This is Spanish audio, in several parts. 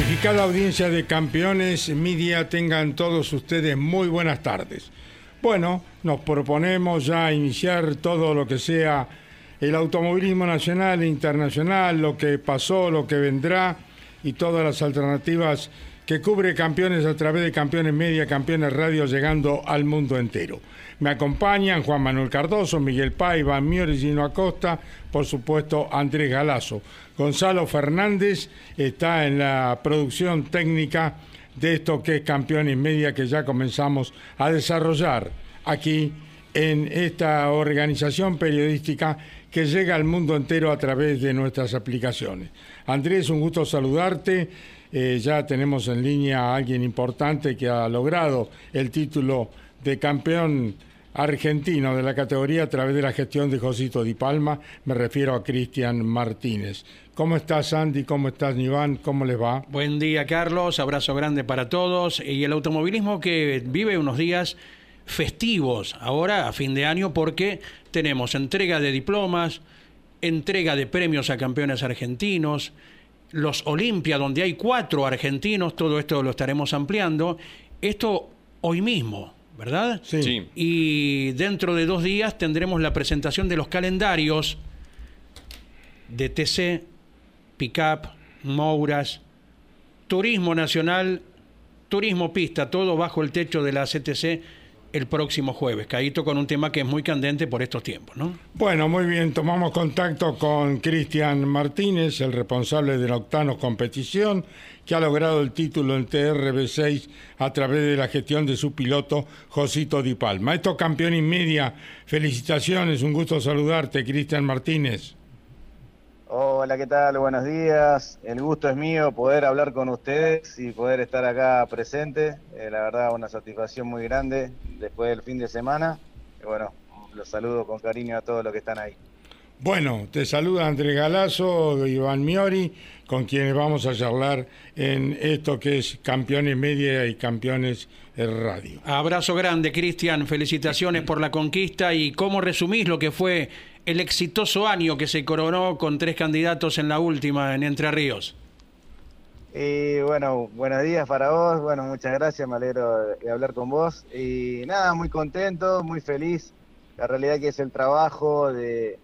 Calificada audiencia de campeones media, tengan todos ustedes muy buenas tardes. Bueno, nos proponemos ya iniciar todo lo que sea el automovilismo nacional e internacional, lo que pasó, lo que vendrá y todas las alternativas que cubre campeones a través de campeones media, campeones radio, llegando al mundo entero. Me acompañan Juan Manuel Cardoso, Miguel Paiva, Miori Gino Acosta, por supuesto Andrés Galazo. Gonzalo Fernández está en la producción técnica de esto que es Campeones Media que ya comenzamos a desarrollar aquí en esta organización periodística que llega al mundo entero a través de nuestras aplicaciones. Andrés, un gusto saludarte. Eh, ya tenemos en línea a alguien importante que ha logrado el título de campeón argentino de la categoría a través de la gestión de Josito Di Palma, me refiero a Cristian Martínez. ¿Cómo estás, Andy? ¿Cómo estás, Iván? ¿Cómo les va? Buen día, Carlos. Abrazo grande para todos. Y el automovilismo que vive unos días festivos ahora, a fin de año, porque tenemos entrega de diplomas, entrega de premios a campeones argentinos, los Olimpia, donde hay cuatro argentinos, todo esto lo estaremos ampliando. Esto hoy mismo, ¿verdad? Sí. Y dentro de dos días tendremos la presentación de los calendarios de TC, Pickup, Mouras, Turismo Nacional, Turismo Pista, todo bajo el techo de la CTC el próximo jueves. Caíto con un tema que es muy candente por estos tiempos, ¿no? Bueno, muy bien, tomamos contacto con Cristian Martínez, el responsable de Octanos Competición, que ha logrado el título en TRB6 a través de la gestión de su piloto Josito Di Palma. Esto campeón y felicitaciones, un gusto saludarte, Cristian Martínez. Hola, ¿qué tal? Buenos días. El gusto es mío poder hablar con ustedes y poder estar acá presente. Eh, la verdad, una satisfacción muy grande después del fin de semana. Y bueno, los saludo con cariño a todos los que están ahí. Bueno, te saluda Andrés Galazo, Iván Miori, con quienes vamos a charlar en esto que es Campeones Media y Campeones Radio. Abrazo grande, Cristian. Felicitaciones por la conquista y cómo resumís lo que fue el exitoso año que se coronó con tres candidatos en la última en Entre Ríos. Y bueno, buenos días para vos. Bueno, muchas gracias, me alegro de hablar con vos. Y nada, muy contento, muy feliz. La realidad que es el trabajo de,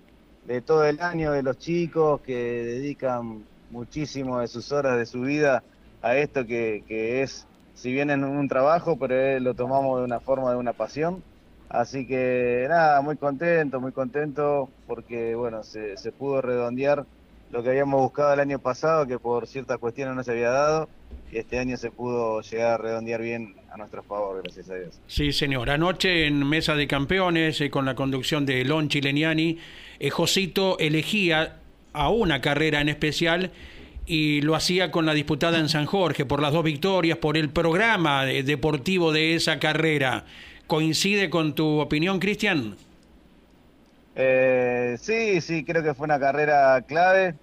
de todo el año de los chicos que dedican muchísimo de sus horas de su vida a esto que, que es, si bien es un trabajo, pero lo tomamos de una forma, de una pasión. Así que nada, muy contento, muy contento porque bueno, se, pudo redondear lo que habíamos buscado el año pasado, que por ciertas cuestiones no se había dado, y este año se pudo llegar a redondear bien a nuestro favor, gracias a Dios. Sí, señor. Anoche en Mesa de Campeones, eh, con la conducción de Lon Chileniani, eh, Josito elegía a una carrera en especial y lo hacía con la disputada en San Jorge, por las dos victorias, por el programa eh, deportivo de esa carrera. ¿Coincide con tu opinión, Cristian? Eh, sí, sí, creo que fue una carrera clave.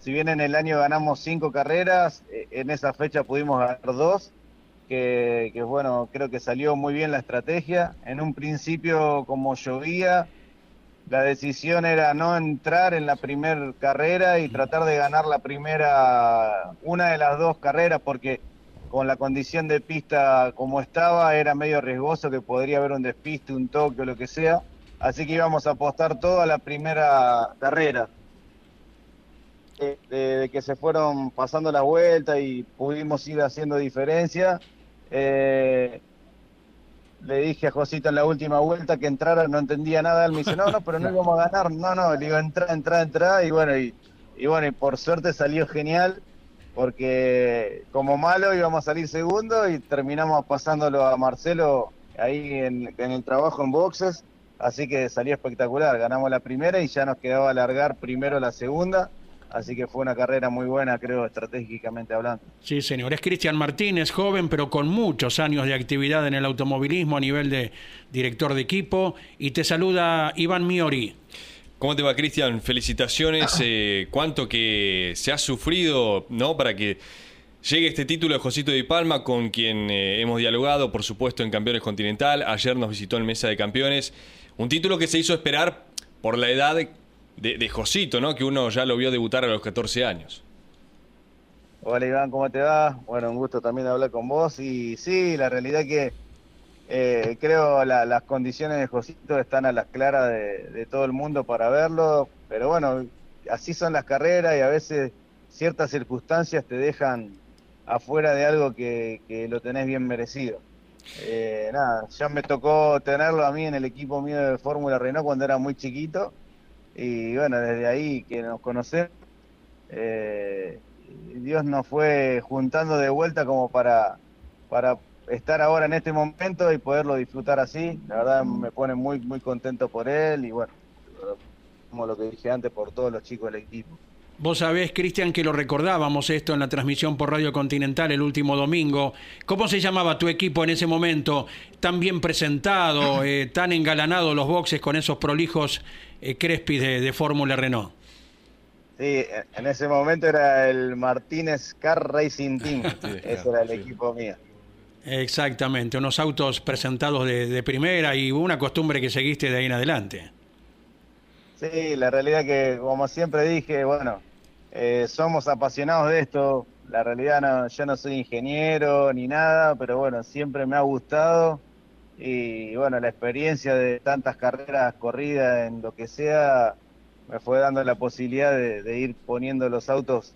Si bien en el año ganamos cinco carreras, eh, en esa fecha pudimos ganar dos, que, que, bueno, creo que salió muy bien la estrategia. En un principio, como llovía, la decisión era no entrar en la primera carrera y tratar de ganar la primera, una de las dos carreras, porque con la condición de pista como estaba, era medio riesgoso que podría haber un despiste, un toque o lo que sea. Así que íbamos a apostar todo a la primera carrera. de, que se fueron pasando la vuelta y pudimos ir haciendo diferencia, eh, le dije a Josito en la última vuelta que entrara, no entendía nada, él me dice, no, no, pero no íbamos a ganar, no, no, le digo, entra, entra, entra, y bueno, y, y bueno, y por suerte salió genial, porque como malo íbamos a salir segundo y terminamos pasándolo a Marcelo ahí en, el trabajo en boxes, así que salió espectacular, ganamos la primera y ya nos quedaba alargar primero la segunda, Así que fue una carrera muy buena, creo, estratégicamente hablando. Sí, señor. Es Cristian Martínez, joven, pero con muchos años de actividad en el automovilismo a nivel de director de equipo. Y te saluda Iván Miori. ¿Cómo te va, Cristian? Felicitaciones. Eh, cuánto que se ha sufrido, ¿no? Para que llegue este título de Josito Di Palma, con quien eh, hemos dialogado, por supuesto, en Campeones Continental. Ayer nos visitó en Mesa de Campeones. Un título que se hizo esperar por la edad de, Josito, ¿no? Que uno ya lo vio debutar a los 14 años. Hola Iván, ¿cómo te va? Bueno, un gusto también hablar con vos. Y sí, la realidad que eh, creo la, las condiciones de Josito están a las claras de, todo el mundo para verlo. Pero bueno, así son las carreras y a veces ciertas circunstancias te dejan afuera de algo que, lo tenés bien merecido. Eh, nada, ya me tocó tenerlo a mí en el equipo mío de Fórmula Renault cuando era muy chiquito y bueno, desde ahí que nos conocemos, eh, Dios nos fue juntando de vuelta como para, para estar ahora en este momento y poderlo disfrutar así. La verdad me pone muy, muy contento por él y bueno, como lo que dije antes, por todos los chicos del equipo. Vos sabés, Cristian, que lo recordábamos esto en la transmisión por Radio Continental el último domingo. ¿Cómo se llamaba tu equipo en ese momento? Tan bien presentado, eh, tan engalanado los boxes con esos prolijos eh, Crespi de, Fórmula Renault. Sí, en ese momento era el Martínez Car Racing Team. Ese era el equipo mío. Exactamente, unos autos presentados de, primera y una costumbre que seguiste de ahí en adelante. Sí, la realidad que, como siempre dije, bueno, eh, somos apasionados de esto. La realidad, no, yo no soy ingeniero ni nada, pero bueno, siempre me ha gustado y bueno, la experiencia de tantas carreras corridas en lo que sea me fue dando la posibilidad de, ir poniendo los autos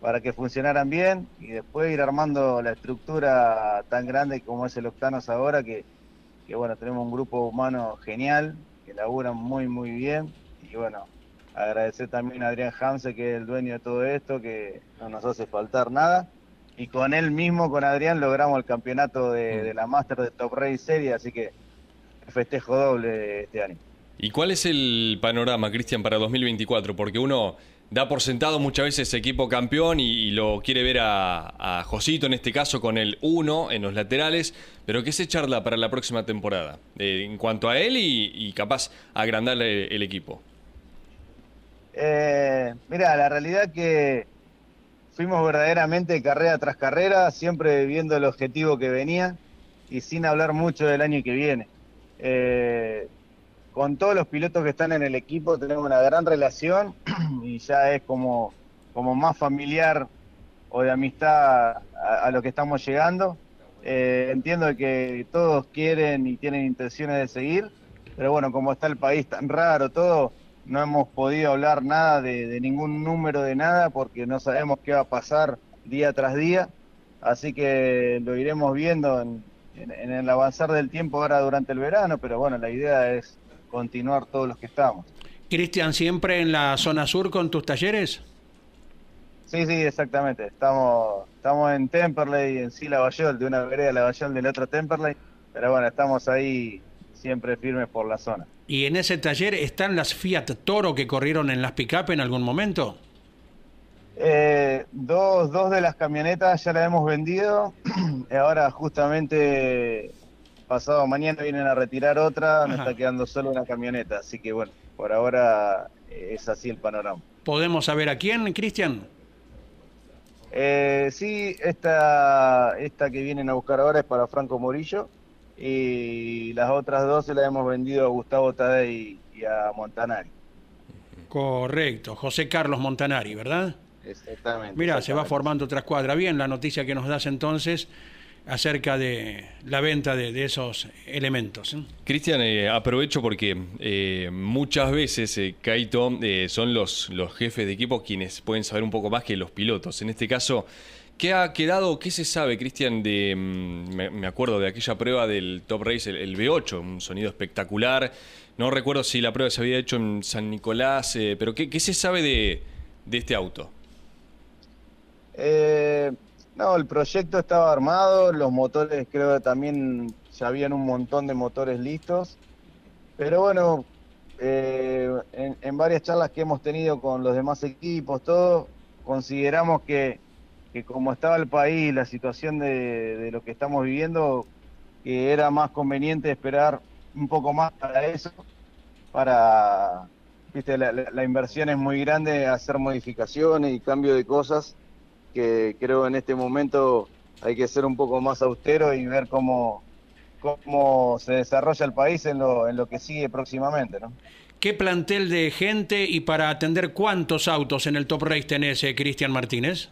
para que funcionaran bien y después ir armando la estructura tan grande como es el Octanos ahora, que, que bueno, tenemos un grupo humano genial, que laburan muy, muy bien y bueno, agradecer también a Adrián Hamse, que es el dueño de todo esto, que no nos hace faltar nada y con él mismo, con Adrián, logramos el campeonato de, mm. la Master de Top Race Series, así que festejo doble este año. ¿Y cuál es el panorama, Cristian, para 2024? Porque uno da por sentado muchas veces equipo campeón y, lo quiere ver a, Josito, en este caso, con el 1 en los laterales, pero ¿qué se charla para la próxima temporada? Eh, en cuanto a él y, capaz agrandarle el, equipo. Eh, mira, la realidad que fuimos verdaderamente carrera tras carrera, siempre viendo el objetivo que venía y sin hablar mucho del año que viene. Eh, con todos los pilotos que están en el equipo tenemos una gran relación y ya es como, como más familiar o de amistad a, lo que estamos llegando. Eh, entiendo que todos quieren y tienen intenciones de seguir, pero bueno, como está el país tan raro, todo, no hemos podido hablar nada de, ningún número de nada porque no sabemos qué va a pasar día tras día, así que lo iremos viendo en, el avanzar del tiempo ahora durante el verano, pero bueno, la idea es continuar todos los que estamos. Cristian, ¿siempre en la zona sur con tus talleres? Sí, sí, exactamente. Estamos, estamos en Temperley, en sí Lavallol, de una vereda Lavallol del otro Temperley, pero bueno, estamos ahí siempre firmes por la zona. ¿Y en ese taller están las Fiat Toro que corrieron en las pick-up en algún momento? Eh, dos, dos de las camionetas ya las hemos vendido. Ahora justamente pasado mañana vienen a retirar otra, me está quedando solo una camioneta. Así que bueno, por ahora eh, es así el panorama. ¿Podemos saber a quién, Cristian? Eh, sí, esta, esta que vienen a buscar ahora es para Franco Morillo y las otras dos se las hemos vendido a Gustavo Tadei y a Montanari. Correcto, José Carlos Montanari, ¿verdad? Exactamente. Mira, se va formando otra escuadra. Bien, la noticia que nos das entonces. Acerca de la venta de, de esos elementos. ¿eh? Cristian, eh, aprovecho porque eh, muchas veces, eh, Kaito, eh, son los, los jefes de equipo quienes pueden saber un poco más que los pilotos. En este caso, ¿qué ha quedado, qué se sabe, Cristian, de, mm, me, me acuerdo de aquella prueba del Top Race, el, el V8, un sonido espectacular. No recuerdo si la prueba se había hecho en San Nicolás, eh, pero ¿qué, qué se sabe de, de este auto? Eh, no, el proyecto estaba armado, los motores creo que también ya habían un montón de motores listos, pero bueno, eh, en, varias charlas que hemos tenido con los demás equipos, todo, consideramos que, que como estaba el país, la situación de, de lo que estamos viviendo, que era más conveniente esperar un poco más para eso, para, viste, la, la- la inversión es muy grande, hacer modificaciones y cambio de cosas, que creo en este momento hay que ser un poco más austero y ver cómo, cómo se desarrolla el país en lo, en lo que sigue próximamente, ¿no? ¿Qué plantel de gente y para atender cuántos autos en el Top Race tenés, eh, Cristian Martínez?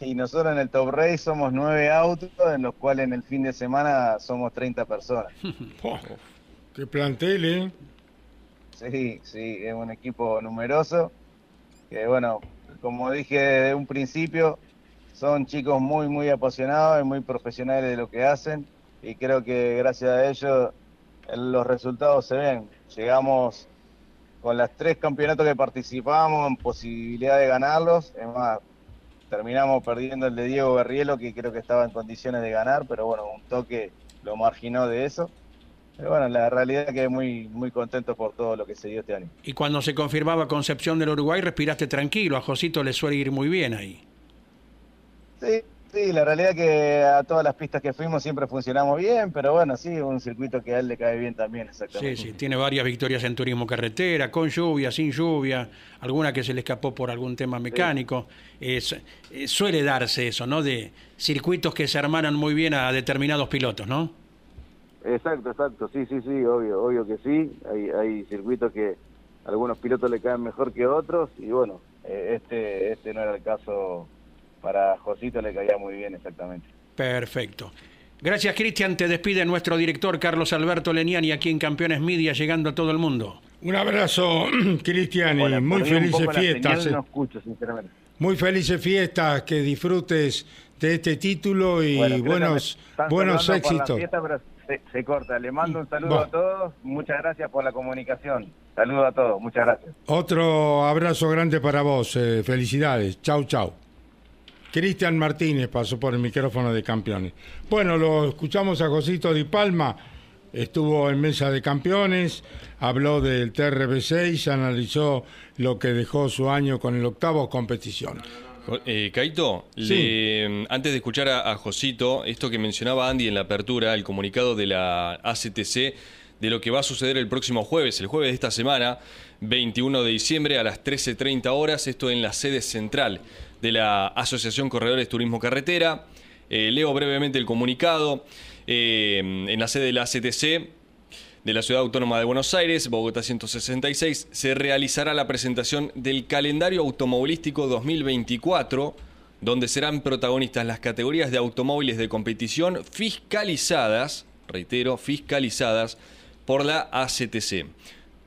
Y nosotros en el Top Race somos nueve autos, en los cuales en el fin de semana somos 30 personas. Oh, qué plantel, ¿eh? Sí, sí, es un equipo numeroso, que bueno, como dije desde un principio, son chicos muy, muy apasionados y muy profesionales de lo que hacen, y creo que gracias a ellos los resultados se ven. Llegamos con las tres campeonatos que participamos en posibilidad de ganarlos, es más, terminamos perdiendo el de Diego Berrielo, que creo que estaba en condiciones de ganar, pero bueno, un toque lo marginó de eso. Pero bueno, la realidad es que muy, muy contento por todo lo que se dio este año. Y cuando se confirmaba Concepción del Uruguay, respiraste tranquilo. A Josito le suele ir muy bien ahí. Sí, sí, la realidad es que a todas las pistas que fuimos siempre funcionamos bien, pero bueno, sí, un circuito que a él le cae bien también, Sí, exactamente. sí, tiene varias victorias en turismo carretera, con lluvia, sin lluvia, alguna que se le escapó por algún tema mecánico. Es- eh, suele darse eso, ¿no? De circuitos que se hermanan muy bien a determinados pilotos, ¿no? Exacto, exacto, sí, sí, sí, obvio, obvio que sí. Hay, hay circuitos que a algunos pilotos le caen mejor que otros y bueno, eh, este, este no era el caso para Josito, le caía muy bien exactamente. Perfecto. Gracias, Cristian. Te despide nuestro director Carlos Alberto Leniani aquí en Campeones Media, llegando a todo el mundo. Un abrazo, Cristian, y muy felices fiestas. señal, eh. No escucho, sinceramente. Muy felices fiestas, que disfrutes de este título y Bueno, buenos, buenos éxitos. Se, se corta. Le mando un saludo a todos. Muchas gracias por la comunicación. Saludo a todos. Muchas gracias. Otro abrazo grande para vos. eh, felicidades. Chau, chau. Cristian Martínez pasó por el micrófono de campeones. Bueno, lo escuchamos a Josito Di Palma. Estuvo en mesa de campeones, habló del TRB6, analizó lo que dejó su año con el octavo competición. Eh, Caito, Sí. le- antes de escuchar a, a Josito, esto que mencionaba Andy en la apertura, el comunicado de la ACTC de lo que va a suceder el próximo jueves, el jueves de esta semana, 21 de diciembre a las 13.30 horas, esto en la sede central de la Asociación Corredores Turismo Carretera. Eh, leo brevemente el comunicado. Eh, en la sede de la ACTC, de la Ciudad Autónoma de Buenos Aires, Bogotá 166, se realizará la presentación del calendario automovilístico 2024, donde serán protagonistas las categorías de automóviles de competición fiscalizadas, reitero, fiscalizadas por la ACTC.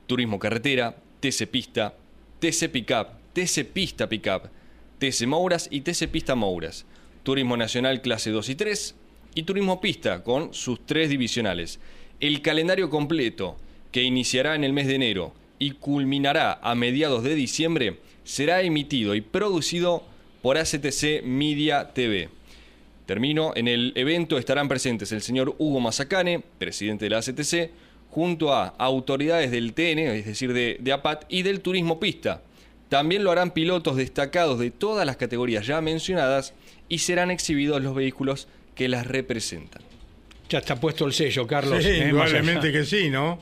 Turismo carretera, TC Pista, TC Pickup, TC Pista Pickup, TC Mouras y TC Pista Mouras. Turismo Nacional clase 2 y 3 y Turismo Pista con sus tres divisionales. El calendario completo, que iniciará en el mes de enero y culminará a mediados de diciembre, será emitido y producido por ACTC Media TV. Termino, en el evento estarán presentes el señor Hugo Mazacane, presidente de la ACTC, junto a autoridades del TN, es decir, de, de APAT, y del Turismo Pista. También lo harán pilotos destacados de todas las categorías ya mencionadas y serán exhibidos los vehículos que las representan. Ya está puesto el sello, Carlos. Sí, ¿eh? Indudablemente que sí, ¿no?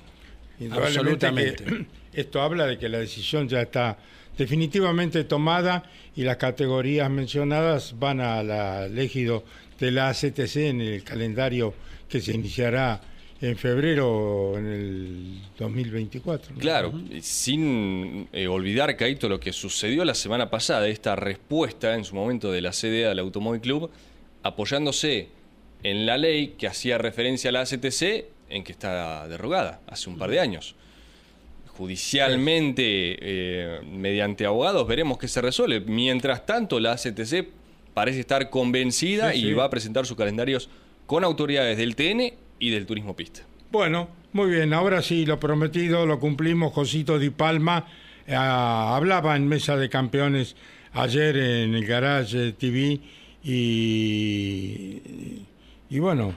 Indudablemente Absolutamente. que esto habla de que la decisión ya está definitivamente tomada y las categorías mencionadas van al ejido de la ACTC en el calendario que se iniciará en febrero en el 2024. ¿no? Claro, sin eh, olvidar, Caito, lo que sucedió la semana pasada, esta respuesta en su momento de la CDA del Automóvil Club, apoyándose en la ley que hacía referencia a la ACTC en que está derogada hace un par de años. Judicialmente, eh, mediante abogados, veremos qué se resuelve. Mientras tanto, la ACTC parece estar convencida Sí, y va a presentar sus calendarios con autoridades del TN y del Turismo Pista. Bueno, muy bien, ahora sí, lo prometido lo cumplimos. Josito Di Palma eh, hablaba en Mesa de Campeones ayer en el Garage TV y, y bueno,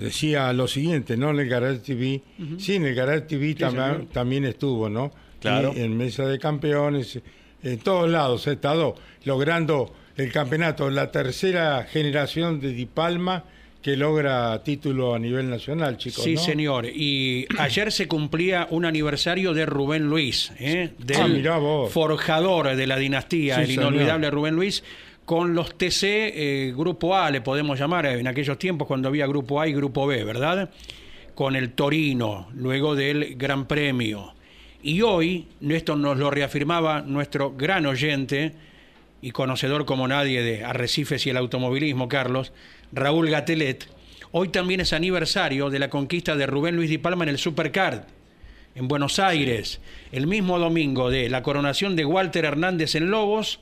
decía lo siguiente, ¿no? En el Garage TV, sí, en el Garage TV también, señor. también estuvo, ¿no? Claro. Y en Mesa de Campeones, en todos lados ha estado logrando el campeonato, la tercera generación de Di Palma que logra título a nivel nacional, chicos. Sí, ¿no? señor. Y ayer se cumplía un aniversario de Rubén Luis, ¿eh? del Ah, vos. forjador de la dinastía, Sí, el señor. inolvidable Rubén Luis, con los TC eh, Grupo A, le podemos llamar, en aquellos tiempos cuando había Grupo A y Grupo B, ¿verdad? Con el Torino, luego del Gran Premio. Y hoy, esto nos lo reafirmaba nuestro gran oyente y conocedor como nadie de arrecifes y el automovilismo, Carlos, Raúl Gatelet, hoy también es aniversario de la conquista de Rubén Luis Di Palma en el Supercard, en Buenos Aires, el mismo domingo de la coronación de Walter Hernández en Lobos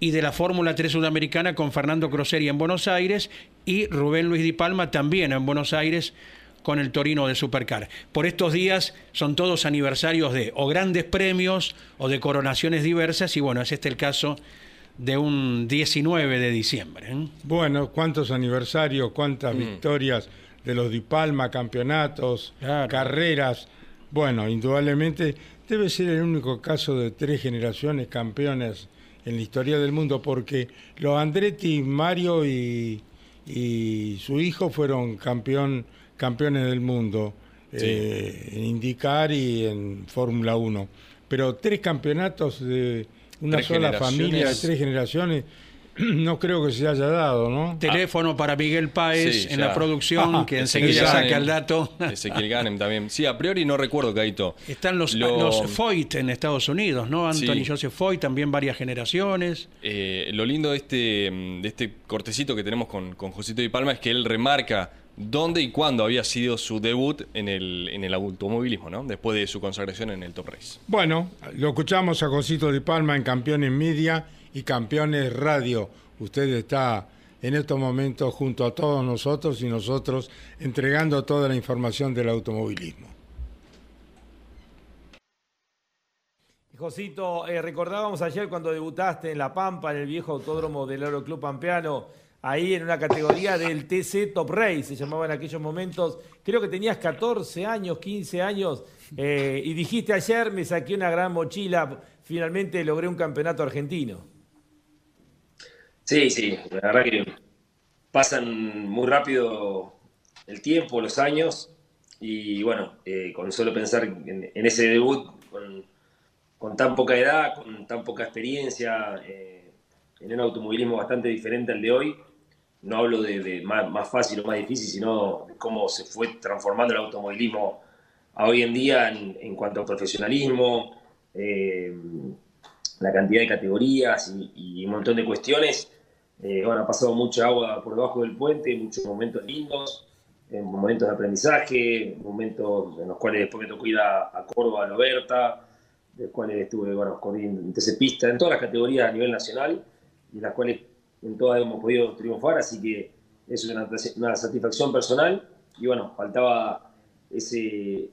y de la Fórmula 3 Sudamericana con Fernando Crosseria en Buenos Aires y Rubén Luis Di Palma también en Buenos Aires con el Torino de Supercar. Por estos días son todos aniversarios de o grandes premios o de coronaciones diversas y bueno, es este el caso de un 19 de diciembre. ¿eh? Bueno, cuántos aniversarios, cuántas victorias de los Di Palma, campeonatos, Claro. carreras. Bueno, indudablemente debe ser el único caso de tres generaciones campeones en la historia del mundo, porque los Andretti, Mario y, y su hijo fueron campeón, campeones del mundo eh, en IndyCar y en Fórmula 1. Pero tres campeonatos de una Tres sola familia, de tres generaciones, no creo que se haya dado, ¿no? Teléfono para Miguel Páez Sí, en ya. la producción, que Ezequiel enseguida Ganem, saca el dato. Ezequiel Ganem también. Sí, a priori no recuerdo, Caito. Están los, Lo- los Foyt en Estados Unidos, ¿no? Anthony Sí. Joseph Foyt, también varias generaciones. Eh, lo lindo de este, de este cortecito que tenemos con, con Josito Di Palma es que él remarca dónde y cuándo había sido su debut en el, en el automovilismo, ¿no? Después de su consagración en el Top Race. Bueno, lo escuchamos a Josito Di Palma en Campeones Media y Campeones Radio. Usted está en estos momentos junto a todos nosotros y nosotros entregando toda la información del automovilismo. Josito, eh, recordábamos ayer cuando debutaste en La Pampa, en el viejo autódromo del Aeroclub Pampeano, ahí en una categoría del TC Top Race, se llamaba en aquellos momentos. Creo que tenías 14 años, 15 años, eh, y dijiste ayer, me saqué una gran mochila, finalmente logré un campeonato argentino. Sí, sí, la verdad que pasan muy rápido el tiempo, los años, y bueno, eh, con solo pensar en, ese debut, con, tan poca edad, con tan poca experiencia, eh, en un automovilismo bastante diferente al de hoy, no hablo de, más, fácil o más difícil, sino de cómo se fue transformando el automovilismo a hoy en día en, cuanto a profesionalismo, eh, la cantidad de categorías y un montón de cuestiones. Eh, bueno, ha pasado mucha agua por debajo del puente, muchos momentos lindos, eh, momentos de aprendizaje, momentos en los cuales después me tocó ir a, a Córdoba, a Loberta, de los cuales estuve, bueno, corriendo en Pista, en todas las categorías a nivel nacional, y las cuales en todas hemos podido triunfar, así que es una, una satisfacción personal, y bueno, faltaba ese,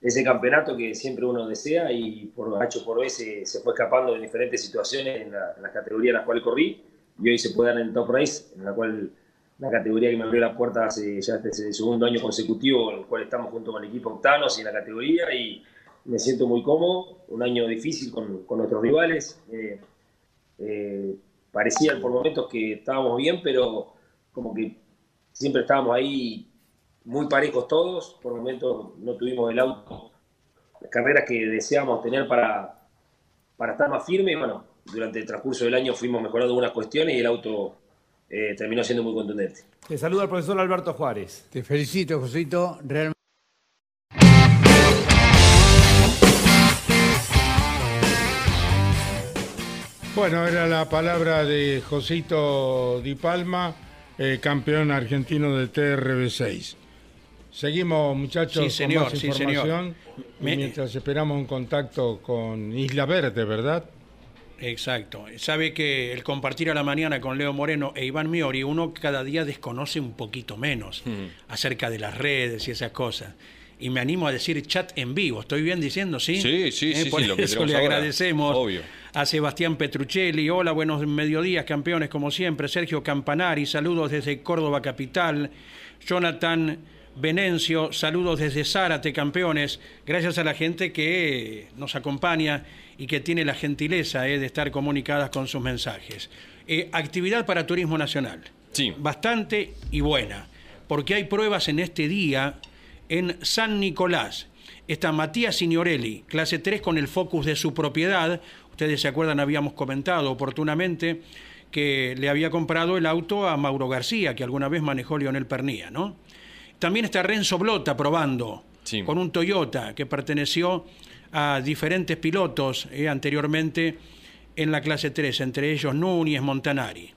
ese campeonato que siempre uno desea y por H por B se, se fue escapando de diferentes situaciones en, la, en las categorías en las cuales corrí y hoy se puede dar en Top Race, en la cual la categoría que me abrió la puerta hace ya este es el segundo año consecutivo en el cual estamos junto con el equipo Octanos y la categoría y me siento muy cómodo, un año difícil con, con nuestros rivales. Eh, eh, parecía por momentos que estábamos bien, pero como que siempre estábamos ahí muy parejos todos, por momentos no tuvimos el auto, las carreras que deseábamos tener para, para estar más firme, durante el transcurso del año fuimos mejorando algunas cuestiones y el auto eh, terminó siendo muy contundente. Te saluda el profesor Alberto Juárez. Te felicito, Josito. Realmente. Bueno, era la palabra de Josito Di Palma eh, campeón argentino de TRB6. Seguimos, muchachos, Sí, señor, con más sí, información. señor. y Me- mientras esperamos un contacto con Isla Verde, ¿verdad? Exacto. Sabe que el compartir a la mañana con Leo Moreno e Iván Miori, uno cada día desconoce un poquito menos acerca de las redes y esas cosas. Y me animo a decir chat en vivo. ¿Estoy bien diciendo, sí? Sí, sí, sí, Por sí, lo que eso le ahora. agradecemos Obvio. a Sebastián Petruccelli. Hola, buenos mediodías, campeones, como siempre. Sergio Campanari, saludos desde Córdoba Capital. Jonathan Venencio, saludos desde Zárate, campeones. Gracias a la gente que nos acompaña y que tiene la gentileza eh, de estar comunicadas con sus mensajes. Eh, actividad para Turismo Nacional. Sí. Bastante y buena, porque hay pruebas en este día en San Nicolás. Está Matías Signorelli, clase 3 con el focus de su propiedad. Ustedes se acuerdan, habíamos comentado oportunamente que le había comprado el auto a Mauro García, que alguna vez manejó Lionel Pernía, ¿no? También está Renzo Blota probando Sí. con un Toyota que perteneció a diferentes pilotos eh, anteriormente en la clase 3, entre ellos Núñez, Montanari.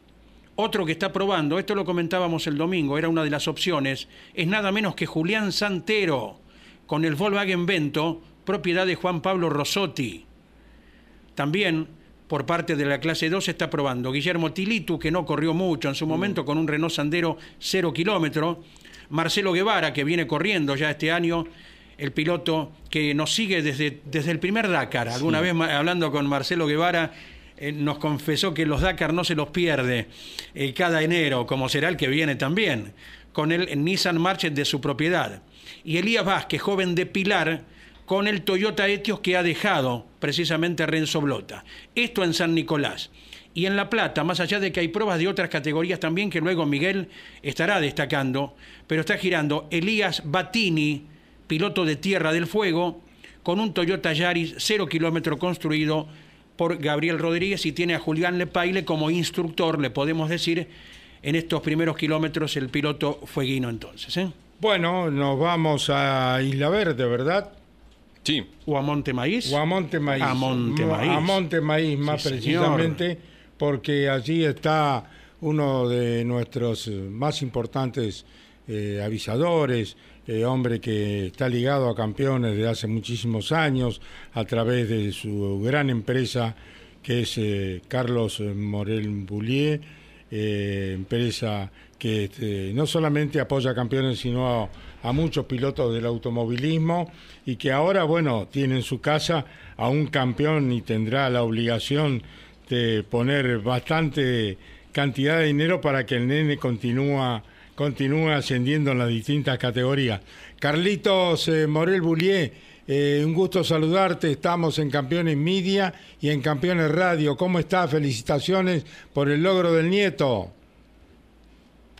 Otro que está probando, esto lo comentábamos el domingo, era una de las opciones, es nada menos que Julián Santero, con el Volkswagen Vento, propiedad de Juan Pablo Rossotti. También por parte de la clase 2 está probando Guillermo Tilitu, que no corrió mucho en su momento con un Renault Sandero 0 kilómetro. Marcelo Guevara, que viene corriendo ya este año, el piloto que nos sigue desde, desde el primer Dakar. Alguna vez hablando con Marcelo Guevara, eh, nos confesó que los Dakar no se los pierde eh, cada enero, como será el que viene también, con el Nissan March de su propiedad. Y Elías Vázquez, joven de Pilar, con el Toyota Etios que ha dejado precisamente Renzo Blota. Esto en San Nicolás. Y en La Plata, más allá de que hay pruebas de otras categorías también que luego Miguel estará destacando, pero está girando Elías Batini, piloto de Tierra del Fuego, con un Toyota Yaris 0 kilómetro construido por Gabriel Rodríguez y tiene a Julián Lepaile como instructor, le podemos decir, en estos primeros kilómetros el piloto fueguino entonces. ¿eh? Bueno, nos vamos a Isla Verde, ¿verdad? Sí. O a Monte Maíz. O a Monte Maíz. A Monte Mo- Maíz. A Monte Maíz, más Sí, precisamente, porque allí está uno de nuestros más importantes eh, avisadores, eh, hombre que está ligado a campeones de hace muchísimos años a través de su gran empresa que es eh, Carlos Morel Boulier, eh, empresa que este, no solamente apoya a campeones, sino a, a muchos pilotos del automovilismo y que ahora, bueno, tiene en su casa a un campeón y tendrá la obligación de poner bastante cantidad de dinero para que el nene continúa, ascendiendo en las distintas categorías. Carlitos eh, Morel Boulier, eh, un gusto saludarte. Estamos en Campeones Media y en Campeones Radio. ¿Cómo está? Felicitaciones por el logro del nieto.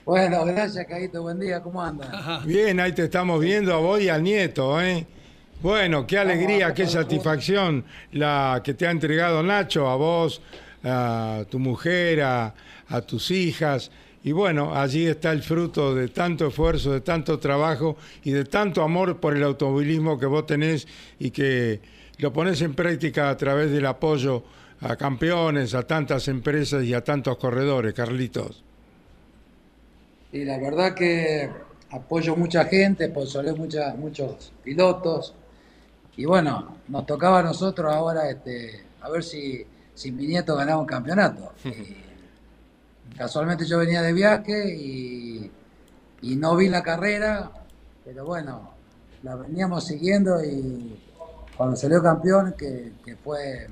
Bueno, gracias, Caíto. Buen día, ¿cómo andan? Bien, ahí te estamos viendo a vos y al nieto, ¿eh? Bueno, qué alegría, qué satisfacción la que te ha entregado Nacho, a vos, a tu mujer, a, a tus hijas. Y bueno, allí está el fruto de tanto esfuerzo, de tanto trabajo y de tanto amor por el automovilismo que vos tenés y que lo pones en práctica a través del apoyo a campeones, a tantas empresas y a tantos corredores, Carlitos. Y la verdad que apoyo mucha gente, sponsoré muchos pilotos. Y bueno, nos tocaba a nosotros ahora este, a ver si, si mi nieto ganaba un campeonato. Y casualmente yo venía de viaje y, y no vi la carrera, pero bueno, la veníamos siguiendo y cuando salió campeón, que, que fue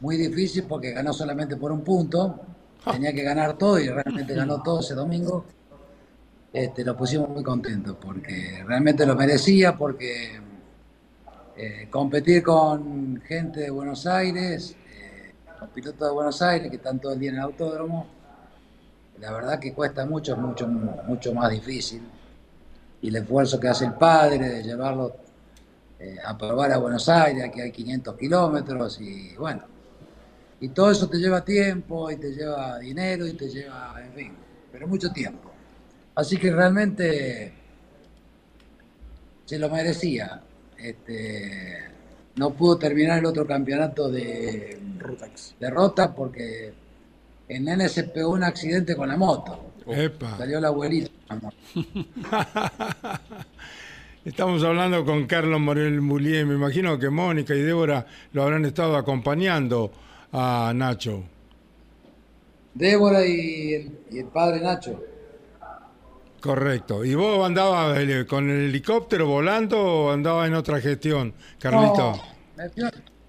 muy difícil porque ganó solamente por un punto, tenía que ganar todo y realmente ganó todo ese domingo. Este, lo pusimos muy contentos porque realmente lo merecía, porque eh, competir con gente de Buenos Aires, con pilotos de Buenos Aires que están todo el día en el autódromo, la verdad que cuesta mucho, mucho, mucho más difícil. Y el esfuerzo que hace el padre de llevarlo eh, a probar a Buenos Aires, que hay 500 kilómetros, y bueno, y todo eso te lleva tiempo y te lleva dinero y te lleva, en fin, pero mucho tiempo. Así que realmente se lo merecía. Este, no pudo terminar el otro campeonato de, de Rota porque el nene se pegó un accidente con la moto. Epa. Salió la abuelita. Estamos hablando con Carlos Morel Mulier. Me imagino que Mónica y Débora lo habrán estado acompañando a Nacho. Débora y el, y el padre Nacho. Correcto. ¿Y vos andabas con el helicóptero volando o andabas en otra gestión, Carlito? No, me fui,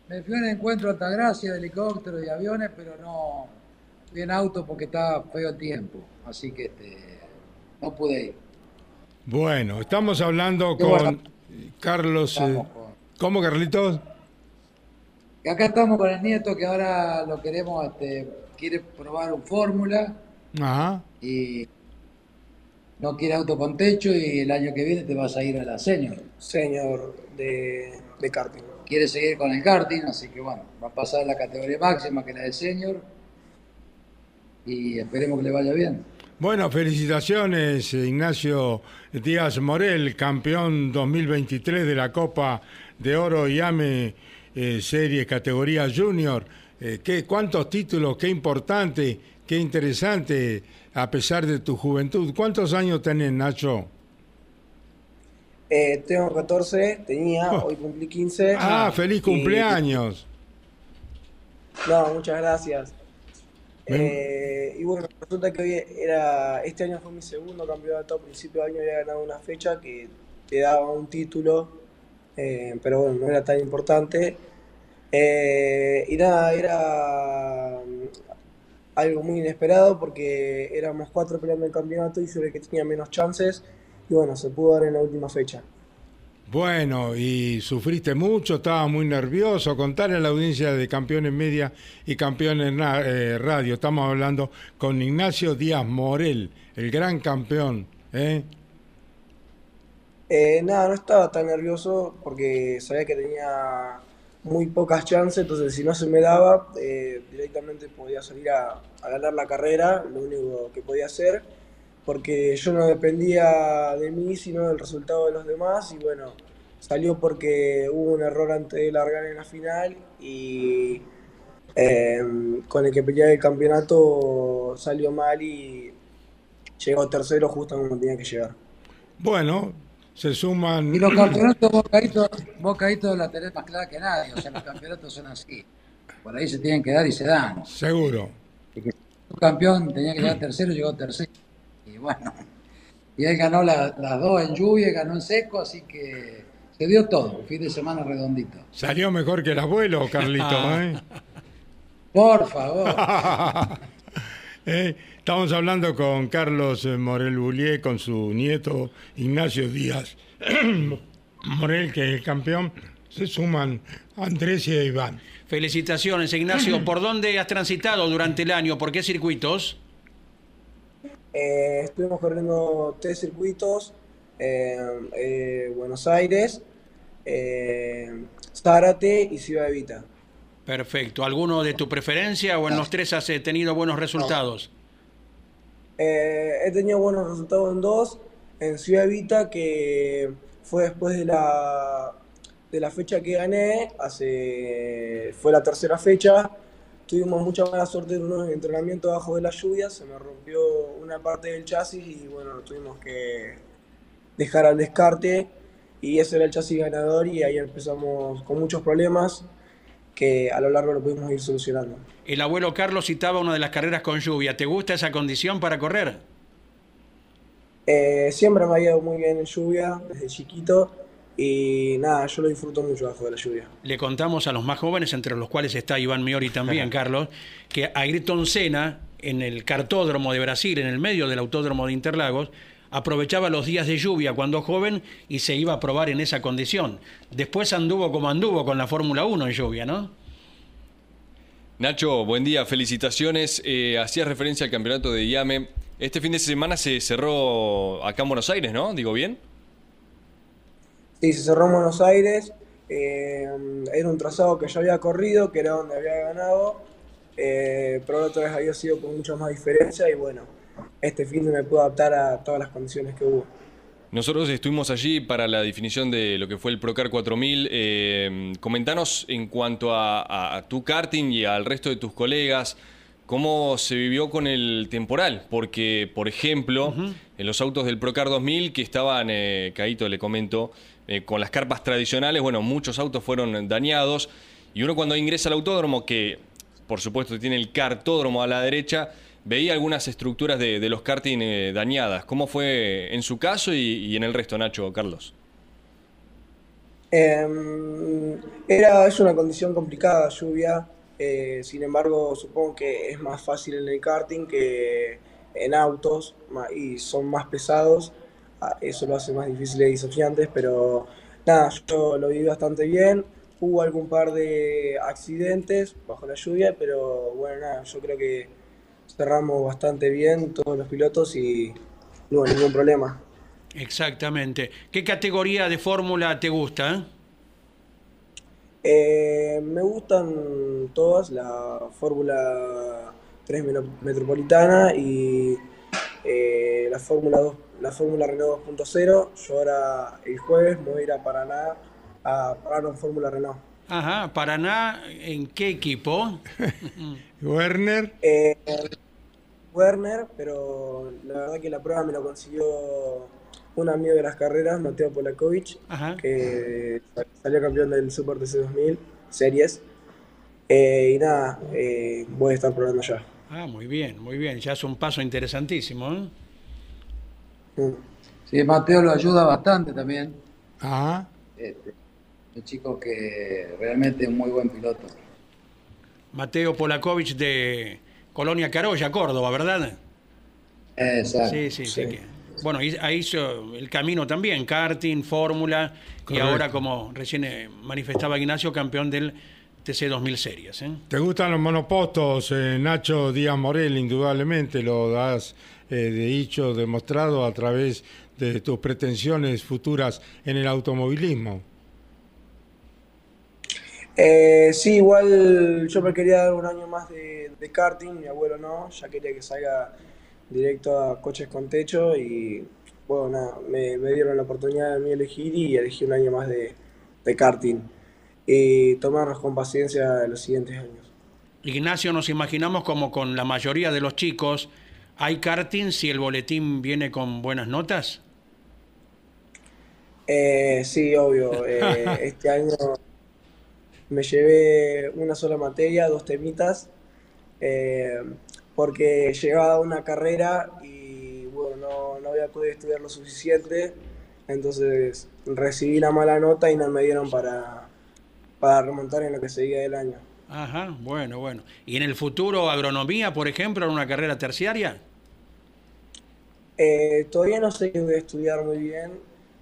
me fui en encuentro a Altagracia de helicóptero y aviones, pero no fui en auto porque estaba feo el tiempo. Así que este, no pude ir. Bueno, estamos hablando con bueno. Carlos. eh, Estamos con- ¿Cómo, Carlitos? Y acá estamos con el nieto que ahora lo queremos, este, quiere probar un fórmula Ajá. y no quiere auto con techo y el año que viene te vas a ir a la senior. Señor de, de karting. Quiere seguir con el karting, así que bueno, va a pasar a la categoría máxima que es la del senior y esperemos que le vaya bien. Bueno, felicitaciones, eh, Ignacio Díaz Morel, campeón 2023 de la Copa de Oro IAME eh, Serie categoría Junior. Eh, ¿qué, ¿Cuántos títulos? Qué importante, qué interesante, a pesar de tu juventud. ¿Cuántos años tenés, Nacho? Eh, tengo 14, tenía, Oh. hoy cumplí 15. Ah, feliz Y- cumpleaños. no, muchas gracias. Eh, y bueno, resulta que hoy era, este año fue mi segundo campeonato. A principio de año había ganado una fecha que te daba un título, eh, pero bueno, no era tan importante. Eh, y nada, era algo muy inesperado porque éramos cuatro peleando el campeonato y yo era el que tenía menos chances. Y bueno, se pudo dar en la última fecha. Bueno, y sufriste mucho, estabas muy nervioso. Contarle a la audiencia de Campeones Media y Campeones eh, Radio. Estamos hablando con Ignacio Díaz Morel, el gran campeón. ¿eh? Eh, nada, no estaba tan nervioso porque sabía que tenía muy pocas chances, entonces si no se me daba, eh, directamente podía salir a, ganar la carrera, lo único que podía hacer, porque yo no dependía de mí, sino del resultado de los demás, y bueno, salió porque hubo un error antes de largar en la final y eh, con el que peleaba el campeonato salió mal y llegó tercero justo cuando tenía que llegar. Bueno, se suman. Y los campeonatos vos caídos, vos caídos la tenés más clara que nadie, o sea, los campeonatos son así. Por ahí se tienen que dar y se dan. Seguro. Y que un campeón tenía que llegar tercero, llegó tercero. Y bueno, y él ganó la- las dos en lluvia, ganó en seco, así que se dio todo, un fin de semana redondito. Salió mejor que el abuelo, Carlito. ¿eh? Por favor. Eh, Estamos hablando con Carlos eh, Morel Boulier, con su nieto Ignacio Díaz Morel, que es el campeón. Se suman Andrés y Iván. Felicitaciones, Ignacio. ¿Por dónde has transitado durante el año? ¿Por qué circuitos? Eh, estuvimos corriendo tres circuitos, eh, eh, Buenos Aires, eh, Zárate y Ciudad Evita. Perfecto. ¿Alguno de tu preferencia o en los tres has tenido buenos resultados? Eh, he tenido buenos resultados en dos, en Ciudad Evita, que fue después de la, de la fecha que gané, hace, fue la tercera fecha. Tuvimos mucha mala suerte en unos entrenamientos bajo de la lluvia, se me rompió una parte del chasis y bueno, tuvimos que dejar al descarte y ese era el chasis ganador y ahí empezamos con muchos problemas que a lo largo lo pudimos ir solucionando. El abuelo Carlos citaba una de las carreras con lluvia. ¿Te gusta esa condición para correr? Eh, siempre me ha ido muy bien en lluvia desde chiquito y nada, yo lo disfruto mucho bajo de la lluvia. Le contamos a los más jóvenes, entre los cuales está Iván Miori también, Carlos, que Ayrton Senna, en el cartódromo de Brasil, en el medio del autódromo de Interlagos, aprovechaba los días de lluvia cuando joven y se iba a probar en esa condición. Después anduvo como anduvo con la Fórmula 1 en lluvia, ¿no? Nacho, buen día, felicitaciones. Eh, hacías referencia al campeonato de IAME. Este fin de semana se cerró acá en Buenos Aires, ¿no? ¿Digo bien? Sí, se cerró en Buenos Aires, eh, era un trazado que yo había corrido, que era donde había ganado, eh, pero otra vez había sido con mucha más diferencia y bueno, este fin de me pude adaptar a todas las condiciones que hubo. Nosotros estuvimos allí para la definición de lo que fue el Procar 4000. Eh, comentanos en cuanto a, a- a tu karting y al resto de tus colegas, cómo se vivió con el temporal, porque, por ejemplo, en los autos del Procar 2000 que estaban, eh, Caíto le comento, eh, con las carpas tradicionales, bueno, muchos autos fueron dañados, y uno cuando ingresa al autódromo, que por supuesto tiene el cartódromo a la derecha, veía algunas estructuras de, los karting eh, dañadas. ¿Cómo fue en su caso y, en el resto, Nacho, Carlos? Em, era, es una condición complicada, lluvia. eh, sin embargo, supongo que es más fácil en el karting que en autos y son más pesados. Ah, Eso lo hace más difícil y desafiantes, pero nada, yo lo viví bastante bien. Hubo algún par de accidentes bajo la lluvia, pero bueno, nada, yo creo que cerramos bastante bien todos los pilotos y no hubo ningún problema. Exactamente. ¿Qué categoría de fórmula te gusta? eh? Eh, me gustan todas, la Fórmula 3 meno- Metropolitana y eh, la Fórmula 2, la Fórmula Renault 2.0. Yo ahora el jueves me voy a ir a Paraná a parar en Fórmula Renault. Ajá, Paraná, ¿en qué equipo? Werner, Eh, Werner, pero la verdad que la prueba me lo consiguió un amigo de las carreras, Mateo Polakovic, Ajá. que salió campeón del Super TC 2000 Series. Eh, y nada, eh, voy a estar probando ya. Ah, muy bien, muy bien. Ya es un paso interesantísimo. ¿eh? Mm. Sí, Mateo lo ayuda bastante también. ajá, Este, un chico que realmente es un muy buen piloto. Mateo Polakovic de Colonia Carolla, Córdoba, ¿verdad? Exacto. Sí, sí, sí. que- Bueno, ahí ahí hizo el camino también, karting, fórmula, y ahora, como recién eh, manifestaba Ignacio, campeón del TC 2000 Series. ¿eh? ¿te gustan los monopostos, eh, Nacho Díaz Morel? Indudablemente lo has eh, de dicho, demostrado a través de tus pretensiones futuras en el automovilismo. Eh, sí, igual yo me quería dar un año más de, de karting, mi abuelo no, ya quería que salga directo a coches con techo y bueno, nada, me, me dieron la oportunidad de mí elegir y elegí un año más de, de karting y tomarnos con paciencia los siguientes años. Ignacio, nos imaginamos como con la mayoría de los chicos, ¿hay karting si el boletín viene con buenas notas? Eh, sí, obvio, eh, este año me llevé una sola materia, dos temitas, eh, porque llegaba a una carrera y bueno, no, no había podido estudiar lo suficiente, entonces recibí la mala nota y no me dieron para, para remontar en lo que seguía del año. Ajá, bueno, bueno. ¿Y en el futuro agronomía, por ejemplo, en una carrera terciaria? Eh, todavía no sé qué voy a estudiar muy bien,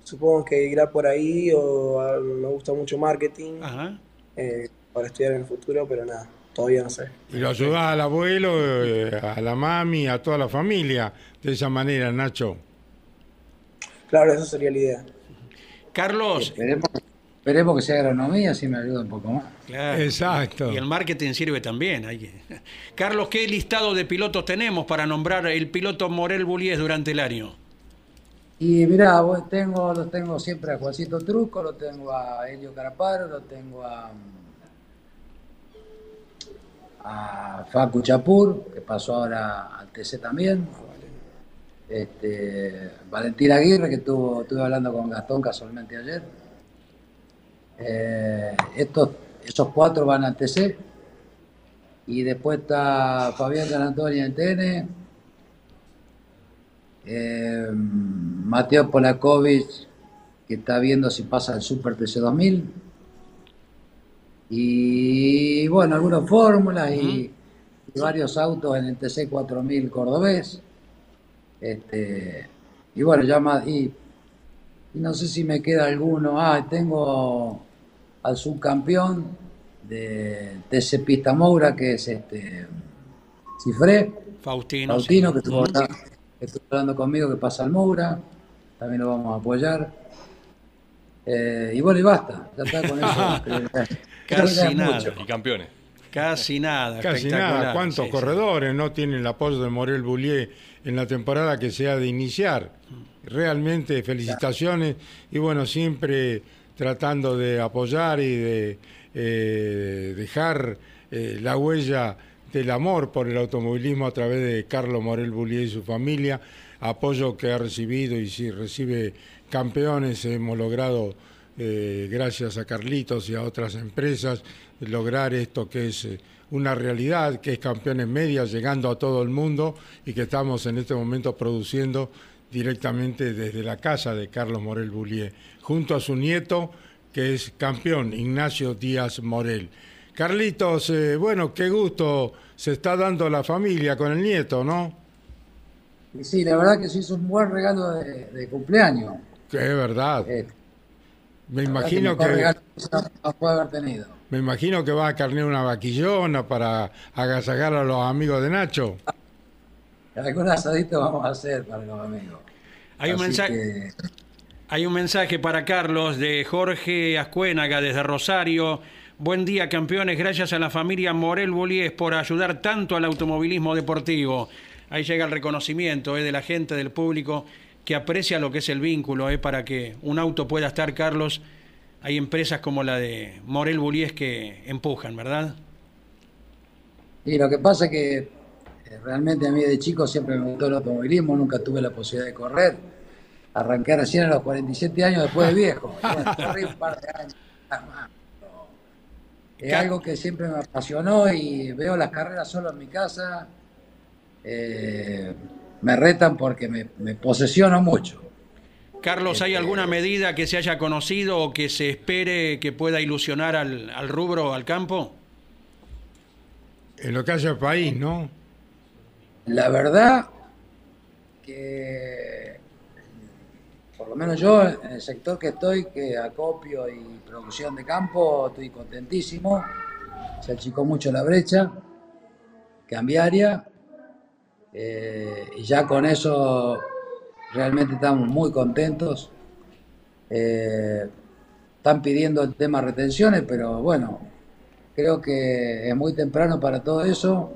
supongo que irá por ahí o ah, me gusta mucho marketing Ajá. Eh, para estudiar en el futuro, pero nada, todavía no sé. Y lo ayudás al abuelo, eh, a la mami, a toda la familia, de esa manera, Nacho. Claro, esa sería la idea. Carlos, Esperemos, esperemos que sea agronomía, si me ayuda un poco más. Claro. Exacto. Y el marketing sirve también. hay que- Carlos, ¿qué listado de pilotos tenemos para nombrar el piloto Morel Bullies durante el año? Y mirá, tengo, lo tengo siempre a Juancito Truco, lo tengo a Helio Caraparo, lo tengo a, a Facu Chapur, que pasó ahora al TC también. Este, Valentín Aguirre, que estuve hablando con Gastón casualmente ayer. Eh, estos, esos cuatro van al TC. Y después está Fabián Antonio en TN. Eh, Mateo Polakovic, que está viendo si pasa el Super TC 2000. Y bueno, algunas fórmulas y, y varios autos en el TC 4000 cordobés. Este, y bueno, ya más, y, y no sé si me queda alguno. Ah, tengo al subcampeón de TC Pista Moura, que es este Cifré. Faustino. Faustino, sí. que estuvo, estuvo hablando conmigo, que pasa al Moura, también lo vamos a apoyar. Eh, y bueno, y basta, ya está con eso. que Casi nada. mucho. Y campeones. Casi nada. Casi nada. ¿Cuántos Sí, sí. corredores no tienen el apoyo de Morel Boulier en la temporada que se ha de iniciar? Realmente felicitaciones y bueno, siempre tratando de apoyar y de eh, dejar eh, la huella del amor por el automovilismo a través de Carlos Morel Bullier y su familia, apoyo que ha recibido y si recibe campeones, hemos logrado, eh, gracias a Carlitos y a otras empresas, lograr esto que es eh, una realidad, que es campeones medias, llegando a todo el mundo y que estamos en este momento produciendo directamente desde la casa de Carlos Morel Bullier, junto a su nieto, que es campeón, Ignacio Díaz Morel. Carlitos, eh, bueno, qué gusto se está dando la familia con el nieto, ¿no? sí, la verdad que sí es un buen regalo de, cumpleaños. Que es verdad. Eh, me imagino que, puede haber tenido. Me imagino que va a carnear una vaquillona para agasajar a los amigos de Nacho. Algún asadito vamos a hacer para los amigos. Hay un mensaje. Hay un mensaje para Carlos de Jorge Ascuénaga desde Rosario. Buen día, campeones. Gracias a la familia Morel Bolíes por ayudar tanto al automovilismo deportivo. Ahí llega el reconocimiento eh, de la gente, del público, que aprecia lo que es el vínculo eh, para que un auto pueda estar, Carlos. Hay empresas como la de Morel Bullies que empujan, ¿verdad? Y lo que pasa es que eh, realmente a mí de chico siempre me gustó el automovilismo, nunca tuve la posibilidad de correr arranqué recién a los 47 años después de viejo. un par de años Es algo que siempre me apasionó y veo las carreras solo en mi casa. Eh, me retan porque me, posesiono mucho. Carlos, ¿hay este, alguna medida que se haya conocido o que se espere que pueda ilusionar al, al rubro, al campo? En lo que haya país, ¿no? La verdad que lo menos yo en el sector que estoy, que acopio y producción de campo, estoy contentísimo. Se achicó mucho la brecha cambiaria eh, y ya con eso realmente estamos muy contentos. Eh, están pidiendo el tema retenciones, pero bueno, creo que es muy temprano para todo eso.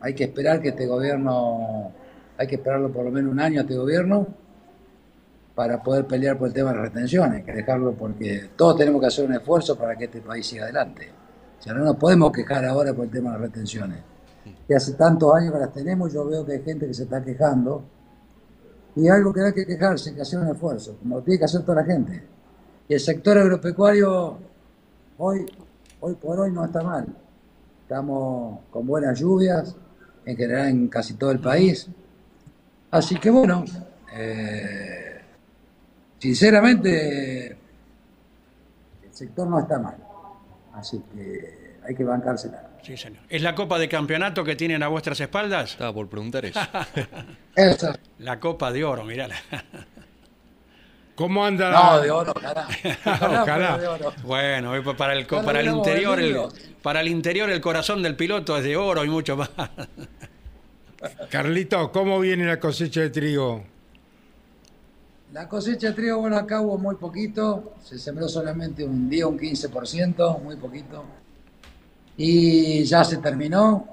Hay que esperar que este gobierno, hay que esperarlo por lo menos un año a este gobierno para poder pelear por el tema de las retenciones, que dejarlo porque todos tenemos que hacer un esfuerzo para que este país siga adelante. O sea, no nos podemos quejar ahora por el tema de las retenciones. Que hace tantos años que las tenemos, yo veo que hay gente que se está quejando. Y algo que hay que quejarse, que hacer un esfuerzo, como lo tiene que hacer toda la gente. Y el sector agropecuario hoy, hoy por hoy no está mal. Estamos con buenas lluvias, en general en casi todo el país. Así que bueno, eh, sinceramente, el sector no está mal. Así que hay que bancársela. Sí, señor. ¿Es la copa de campeonato que tienen a vuestras espaldas? Estaba por preguntar eso. La copa de oro, mirala. ¿Cómo anda? No, de oro, cara. Ojalá. Bueno, para el, para el interior, el, para el interior el corazón del piloto es de oro y mucho más. Carlito, ¿cómo viene la cosecha de trigo? La cosecha de trigo, bueno, acá hubo muy poquito, se sembró solamente un día un 15%, muy poquito. Y ya se terminó.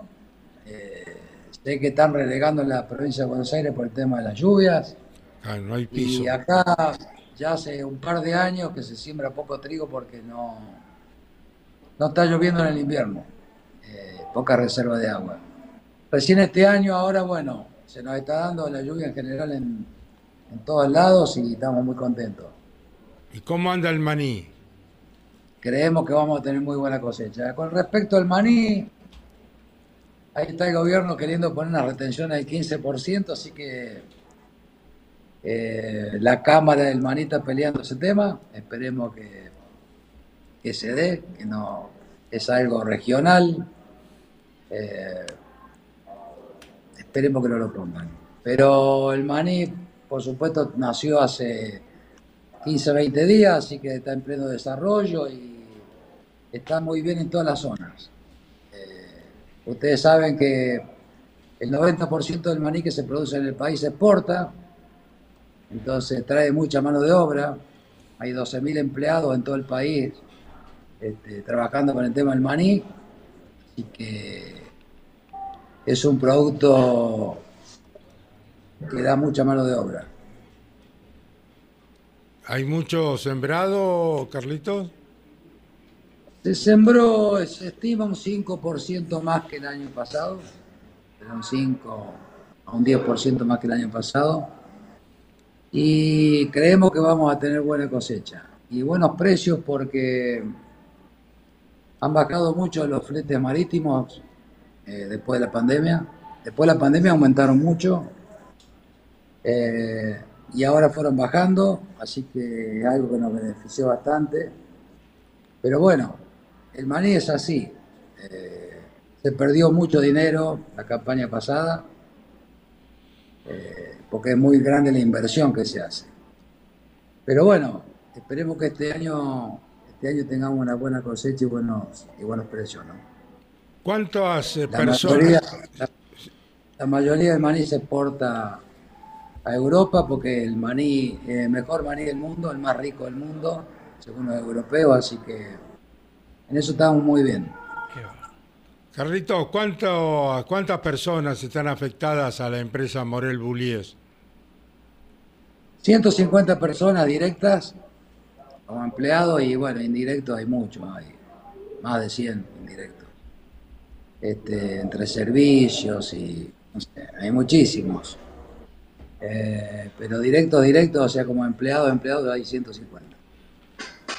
Eh, sé que están relegando en la provincia de Buenos Aires por el tema de las lluvias. Ah, no hay piso. Y acá ya hace un par de años que se siembra poco trigo porque no, no está lloviendo en el invierno. Eh, poca reserva de agua. Recién este año, ahora, bueno, se nos está dando la lluvia en general en en todos lados y estamos muy contentos. ¿Y cómo anda el maní? Creemos que vamos a tener muy buena cosecha. Con respecto al maní, ahí está el gobierno queriendo poner una retención del 15%, así que eh, la Cámara del Maní está peleando ese tema. Esperemos que, que se dé, que no es algo regional. Eh, esperemos que no lo pongan. Pero el maní por supuesto, nació hace 15, 20 días, así que está en pleno desarrollo y está muy bien en todas las zonas. Eh, ustedes saben que el 90% del maní que se produce en el país se exporta, entonces trae mucha mano de obra. Hay 12.000 empleados en todo el país este, trabajando con el tema del maní, así que es un producto que da mucha mano de obra. ¿Hay mucho sembrado, Carlitos? Se sembró, se estima un 5% más que el año pasado, un 5 a un 10% más que el año pasado, y creemos que vamos a tener buena cosecha y buenos precios porque han bajado mucho los fletes marítimos eh, después de la pandemia. Después de la pandemia aumentaron mucho eh, y ahora fueron bajando, así que algo que nos benefició bastante. Pero bueno, el maní es así. Eh, se perdió mucho dinero la campaña pasada porque es muy grande la inversión que se hace. Pero bueno, esperemos que este año este año tengamos una buena cosecha y buenos, y buenos precios, ¿no? ¿Cuántas La personas? mayoría, la, la mayoría del maní se exporta a Europa porque el maní, el mejor maní del mundo, el más rico del mundo, según los europeos, así que en eso estamos muy bien. Carlitos, ¿cuánto, ¿cuántas personas están afectadas a la empresa Morel Bullies? 150 personas directas como empleados y bueno, indirectos hay muchos, hay más de 100 indirectos. Este, entre servicios y no sé, hay muchísimos. Eh, pero directos, directos, o sea, como empleados, empleados hay 150.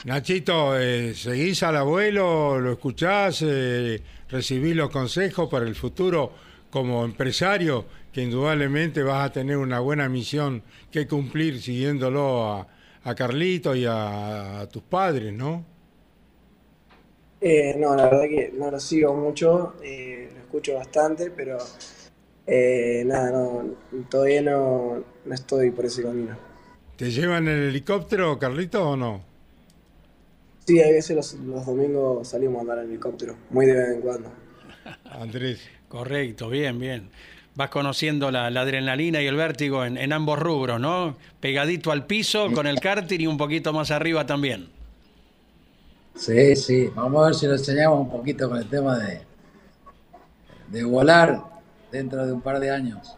Nachito, eh, ¿seguís al abuelo? ¿Lo escuchás? Eh, ¿Recibís los consejos para el futuro como empresario? Que indudablemente vas a tener una buena misión que cumplir siguiéndolo a, a Carlito y a, a tus padres, ¿no? Eh, no, la verdad que no lo sigo mucho, eh, lo escucho bastante, pero eh, nada, no, todavía no, no estoy por ese camino. ¿Te llevan en el helicóptero, Carlito, o no? Sí, hay veces los, los domingos salimos a andar en helicóptero, muy de vez en cuando. Andrés. Correcto, bien, bien. Vas conociendo la, la adrenalina y el vértigo en, en ambos rubros, ¿no? Pegadito al piso con el karting y un poquito más arriba también. Sí, sí, vamos a ver si lo enseñamos un poquito con el tema de, de volar dentro de un par de años.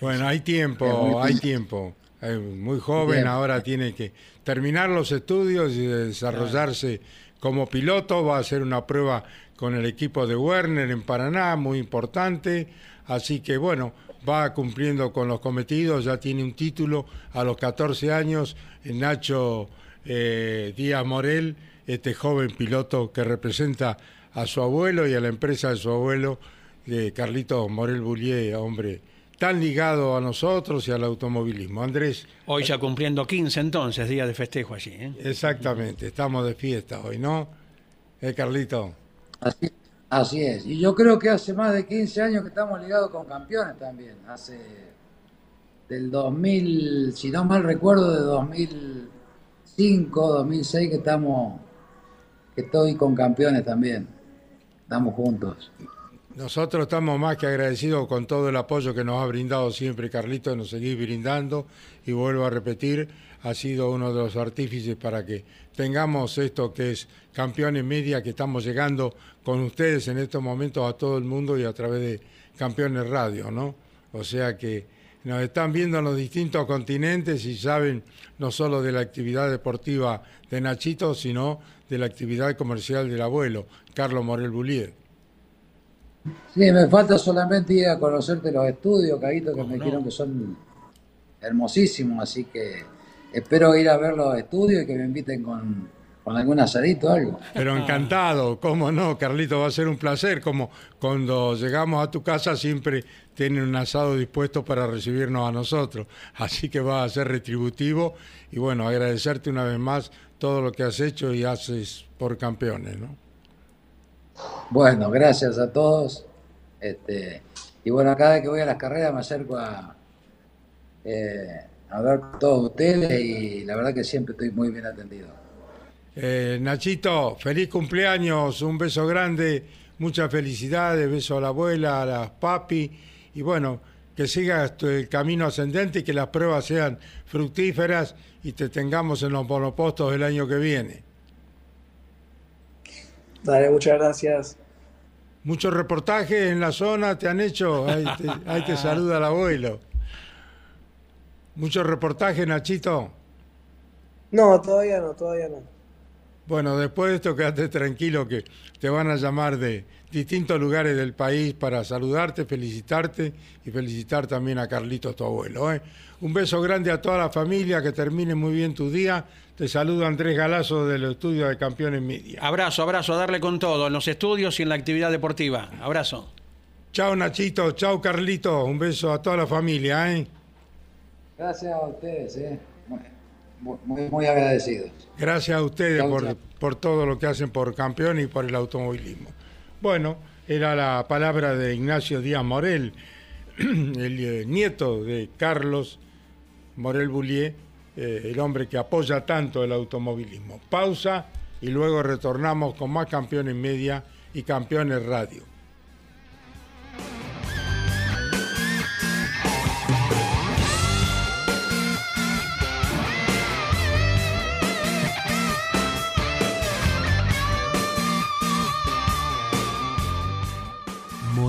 Bueno, hay tiempo, hay tiempo. Muy joven, Bien. ahora tiene que terminar los estudios y desarrollarse como piloto. Va a hacer una prueba con el equipo de Werner en Paraná, muy importante. Así que bueno, va cumpliendo con los cometidos, ya tiene un título a los 14 años. Nacho eh, Díaz Morel, este joven piloto que representa a su abuelo y a la empresa de su abuelo, de Carlito Morel Bullier, hombre tan ligado a nosotros y al automovilismo. Andrés, Hoy ya cumpliendo 15 entonces, día de festejo allí. ¿eh? exactamente, estamos de fiesta hoy, ¿no? Eh, Carlito. Así, así es. Y yo creo que hace más de 15 años que estamos ligados con campeones también. Hace del 2000, si no mal recuerdo, de 2005, 2006 que estamos, que estoy con campeones también. Estamos juntos. Nosotros estamos más que agradecidos con todo el apoyo que nos ha brindado siempre Carlito, nos seguís brindando y vuelvo a repetir, ha sido uno de los artífices para que tengamos esto que es Campeones Media, que estamos llegando con ustedes en estos momentos a todo el mundo y a través de Campeones Radio, ¿no? O sea que nos están viendo en los distintos continentes y saben no solo de la actividad deportiva de Nachito, sino de la actividad comercial del abuelo, Carlos Morel Bullier. Sí, me falta solamente ir a conocerte los estudios, Caguito, que me dijeron que son hermosísimos, así que espero ir a ver los estudios y que me inviten con, con algún asadito o algo. Pero encantado, cómo no, Carlito, va a ser un placer, como cuando llegamos a tu casa siempre tienen un asado dispuesto para recibirnos a nosotros, así que va a ser retributivo y bueno, agradecerte una vez más todo lo que has hecho y haces por campeones, ¿no? Bueno, gracias a todos. Este, y bueno, cada vez que voy a las carreras me acerco a, eh, a hablar con todos ustedes y la verdad que siempre estoy muy bien atendido. Eh, Nachito, feliz cumpleaños, un beso grande, muchas felicidades, beso a la abuela, a las papi y bueno, que sigas el camino ascendente y que las pruebas sean fructíferas y te tengamos en los monopostos el año que viene. Dale, muchas gracias. Muchos reportajes en la zona te han hecho, ahí te, ahí te saluda el abuelo. Muchos reportajes, Nachito. No, todavía no, todavía no. Bueno, después de esto quédate tranquilo que te van a llamar de distintos lugares del país para saludarte, felicitarte y felicitar también a Carlitos, tu abuelo. ¿eh? Un beso grande a toda la familia, que termine muy bien tu día. Te saluda Andrés Galazo del estudio de Campeones Media. Abrazo, abrazo, a darle con todo, en los estudios y en la actividad deportiva. Abrazo. Chao Nachito, chao Carlito, un beso a toda la familia. ¿eh? Gracias a ustedes, ¿eh? Muy, agradecidos. Gracias a ustedes por, por todo lo que hacen por campeón y por el automovilismo. Bueno, era la palabra de Ignacio Díaz Morel, el eh, nieto de Carlos Morel Boulier, eh, el hombre que apoya tanto el automovilismo. Pausa y luego retornamos con más campeones media y campeones radio.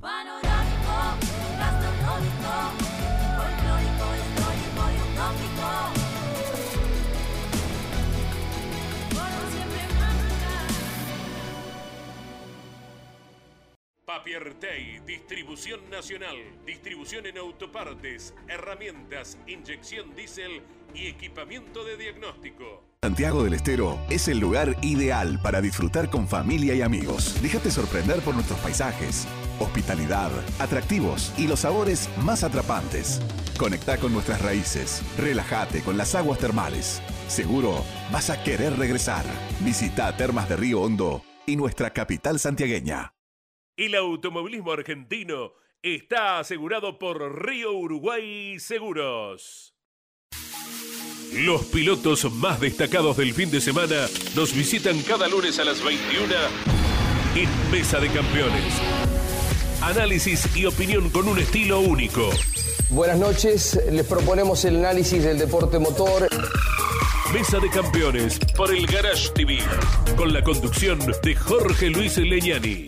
Panorámico, gastronómico, folclórico, histórico y utópico. Por siempre. Papiertei, distribución nacional, distribución en autopartes, herramientas, inyección diésel y equipamiento de diagnóstico. Santiago del Estero es el lugar ideal para disfrutar con familia y amigos. Déjate sorprender por nuestros paisajes, hospitalidad, atractivos y los sabores más atrapantes. Conecta con nuestras raíces, relájate con las aguas termales. Seguro vas a querer regresar. Visita Termas de Río Hondo y nuestra capital santiagueña. El automovilismo argentino está asegurado por Río Uruguay Seguros. Los pilotos más destacados del fin de semana nos visitan cada lunes a las 21 en Mesa de Campeones. Análisis y opinión con un estilo único. Buenas noches, les proponemos el análisis del deporte motor. Mesa de Campeones por el Garage TV, con la conducción de Jorge Luis Leñani.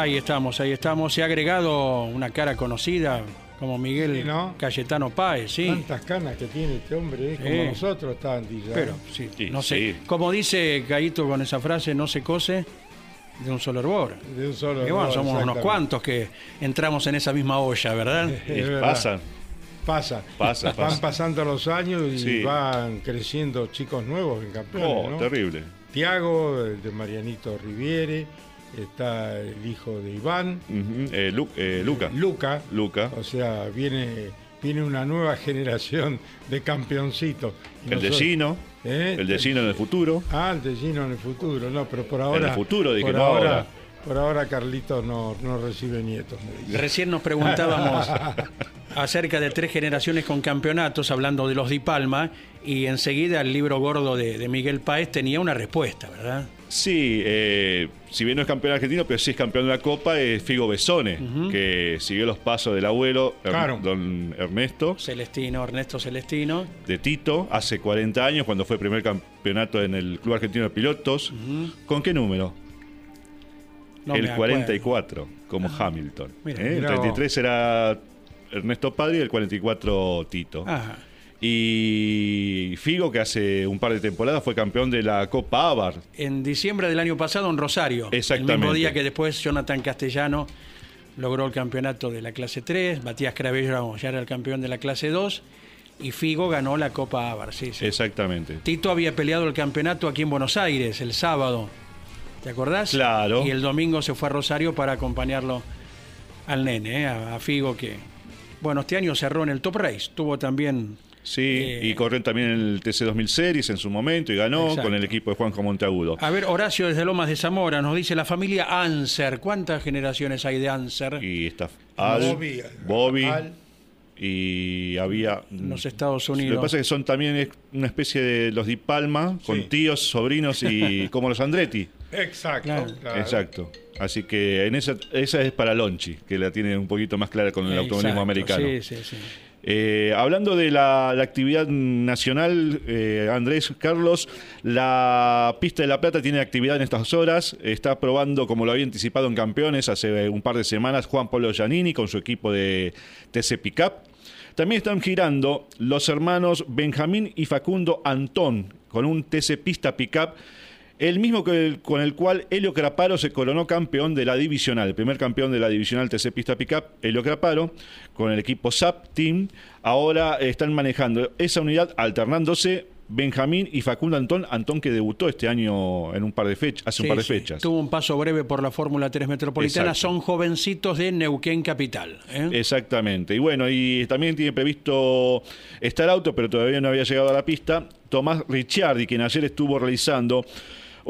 Ahí estamos, ahí estamos. Se ha agregado una cara conocida como Miguel Sí, ¿no? Cayetano Páez, sí. Tantas canas que tiene este hombre, ¿eh? como Sí. nosotros, Tanti. ya, Pero, ¿eh? sí, no sé. Como dice Caíto con esa frase, no se cose de un solo hervor. De un solo Y bueno, hervor, somos unos cuantos que entramos en esa misma olla, ¿verdad? Es verdad. Pasa. Pasa, Van pasa. pasando los años y Sí. van creciendo chicos nuevos en campeones. Oh, ¿no? terrible. Tiago, el de Marianito Riviere, está el hijo de Iván. Eh, Lu- eh, Luca. Luca. Luca. O sea, viene, viene una nueva generación de campeoncitos. Y El Gino. ¿Eh? El de Gino en el futuro. Ah, el de Gino en el futuro, no, pero por ahora. el futuro, dije, por no ahora, ahora. Por ahora Carlitos no, no recibe nietos. Recién nos preguntábamos acerca de tres generaciones con campeonatos, hablando de los Di Palma, y enseguida el libro gordo de, de Miguel Páez tenía una respuesta, ¿verdad? Sí, eh, si bien no es campeón argentino, pero sí es campeón de la Copa, es Figo Besone, que siguió los pasos del abuelo, Er- Claro. don Ernesto, Celestino, Ernesto Celestino. de Tito, hace 40 años, cuando fue primer campeonato en el Club Argentino de Pilotos. ¿Con qué número? No el me acuerdo. 44, como Hamilton. mira. ¿eh? El Mirá 33 era Ernesto Padre y el 44 Tito. Ajá. Y Figo, que hace un par de temporadas fue campeón de la Copa Abar. En diciembre del año pasado en Rosario. El Exactamente. mismo día que después Jonathan Castellano logró el campeonato de la clase 3, Matías Cravero ya era el campeón de la clase 2 y Figo ganó la Copa Ávar. Sí, sí. Exactamente. Tito había peleado el campeonato aquí en Buenos Aires el sábado. ¿Te acordás? Claro. Y el domingo se fue a Rosario para acompañarlo al nene, ¿eh? a, a Figo, que, bueno, este año cerró en el Top Race. Tuvo también Sí, Eh, y corrió también en el TC2000 Series en su momento y ganó Exacto. con el equipo de Juanjo Monteagudo. A ver, Horacio desde Lomas de Zamora nos dice la familia Anser. ¿Cuántas generaciones hay de Anser? Y está Al, Bobby, Bobby, Al. y había... En los Estados Lo que Unidos. pasa es que son también una especie de los Di Palma, con Sí. tíos, sobrinos y como los Andretti. Exacto. Claro. claro. Exacto. Así que en esa, esa es para Lonchi, que la tiene un poquito más clara con el automovilismo Exacto, americano. Sí, sí, sí. Eh, hablando de la, actividad nacional, eh, Andrés Carlos, la pista de La Plata tiene actividad en estas horas. Está probando, como lo había anticipado en Campeones hace un par de semanas, Juan Pablo Giannini con su equipo de TC Pickup. También están girando los hermanos Benjamín y Facundo Antón con un TC Pista Pickup. El mismo que el- con el cual Helio Craparo se coronó campeón de la divisional, el primer campeón de la divisional TC Pista Pickup, Helio Craparo, con el equipo SAP Team. Ahora están manejando esa unidad alternándose Benjamín y Facundo Antón, Antón que debutó este año en un par de fechas, hace un par de sí. fechas. Tuvo un paso breve por la Fórmula 3 Metropolitana. Exacto. Son jovencitos de Neuquén Capital. ¿eh? Exactamente. Y bueno, y también tiene previsto estar auto, pero todavía no había llegado a la pista. Tomás Ricciardi, quien ayer estuvo realizando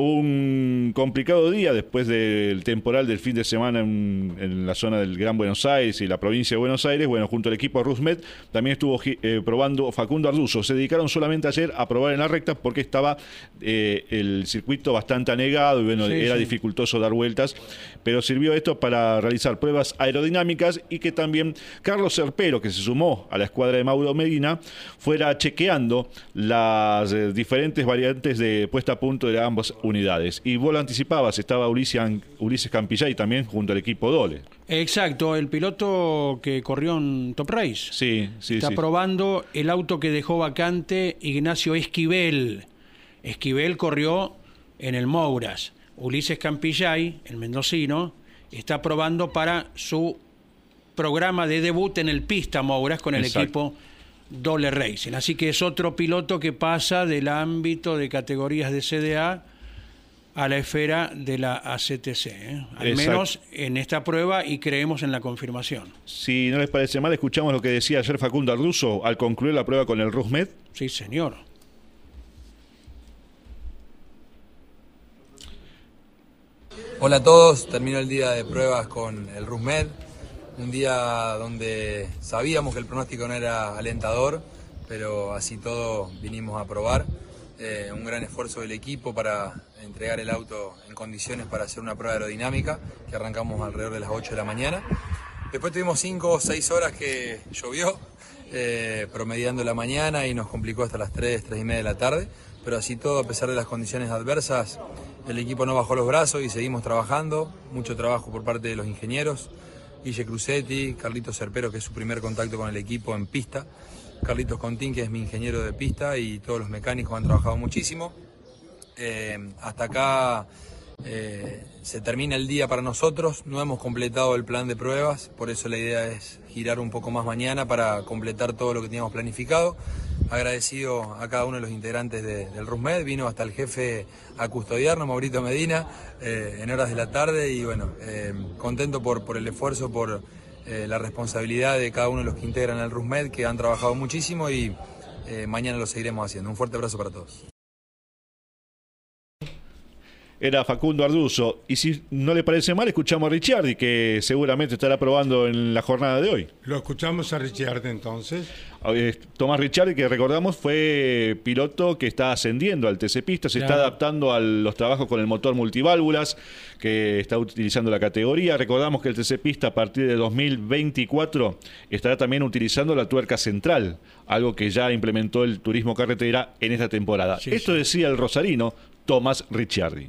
un complicado día después del temporal del fin de semana en, en la zona del Gran Buenos Aires y la provincia de Buenos Aires. Bueno, junto al equipo Rusmet también estuvo eh, probando Facundo Arduzo. Se dedicaron solamente ayer a probar en la recta porque estaba eh, el circuito bastante anegado y bueno, Sí, era sí. dificultoso dar vueltas, pero sirvió esto para realizar pruebas aerodinámicas y que también Carlos Serpero, que se sumó a la escuadra de Mauro Medina, fuera chequeando las eh, diferentes variantes de puesta a punto de ambas unidades. Y vos lo anticipabas, estaba Ulises, Ulises Campillay también junto al equipo Dole. Exacto, el piloto que corrió en Top Race. Sí, sí, Está sí. probando el auto que dejó vacante Ignacio Esquivel. Esquivel corrió en el Mouras. Ulises Campillay, el mendocino, está probando para su programa de debut en el Pista Mouras con el Exacto. equipo Dole Racing. Así que es otro piloto que pasa del ámbito de categorías de CDA a la esfera de la ACTC. ¿eh? Al Exacto. menos en esta prueba y creemos en la confirmación. Si no les parece mal, escuchamos lo que decía ayer Facundo Arduzo al concluir la prueba con el Rusmed. Sí, señor. Hola a todos, terminó el día de pruebas con el RUSMED, un día donde sabíamos que el pronóstico no era alentador, pero así todo vinimos a probar. Eh, un gran esfuerzo del equipo para entregar el auto en condiciones para hacer una prueba aerodinámica, que arrancamos alrededor de las 8 de la mañana. Después tuvimos 5 o 6 horas que llovió, eh, promediando la mañana y nos complicó hasta las 3, 3 y media de la tarde. Pero así todo, a pesar de las condiciones adversas, el equipo no bajó los brazos y seguimos trabajando. Mucho trabajo por parte de los ingenieros. Guille Crucetti, Carlitos Cerpero, que es su primer contacto con el equipo en pista. Carlitos Contín, que es mi ingeniero de pista, y todos los mecánicos han trabajado muchísimo. Eh, hasta acá eh, se termina el día para nosotros, no hemos completado el plan de pruebas, por eso la idea es girar un poco más mañana para completar todo lo que teníamos planificado. Agradecido a cada uno de los integrantes de- del RUSMED, vino hasta el jefe a custodiarnos, Maurito Medina, eh, en horas de la tarde y bueno, contento por, el esfuerzo, por la responsabilidad de cada uno de los que integran el RUSMED, que han trabajado muchísimo y mañana lo seguiremos haciendo. Un fuerte abrazo para todos. Era Facundo Arduzo. Y si no le parece mal, escuchamos a Ricciardi, que seguramente estará probando en la jornada de hoy. Lo escuchamos a Richard entonces. Eh, Tomás Ricciardi, que recordamos fue piloto que está ascendiendo al TC Pista, se está adaptando a los trabajos con el motor multiválvulas que está utilizando la categoría. Recordamos que el TC Pista a partir de 2024 estará también utilizando la tuerca central, algo que ya implementó el turismo carretera en esta temporada. Sí, Esto decía el rosarino Tomás Ricciardi.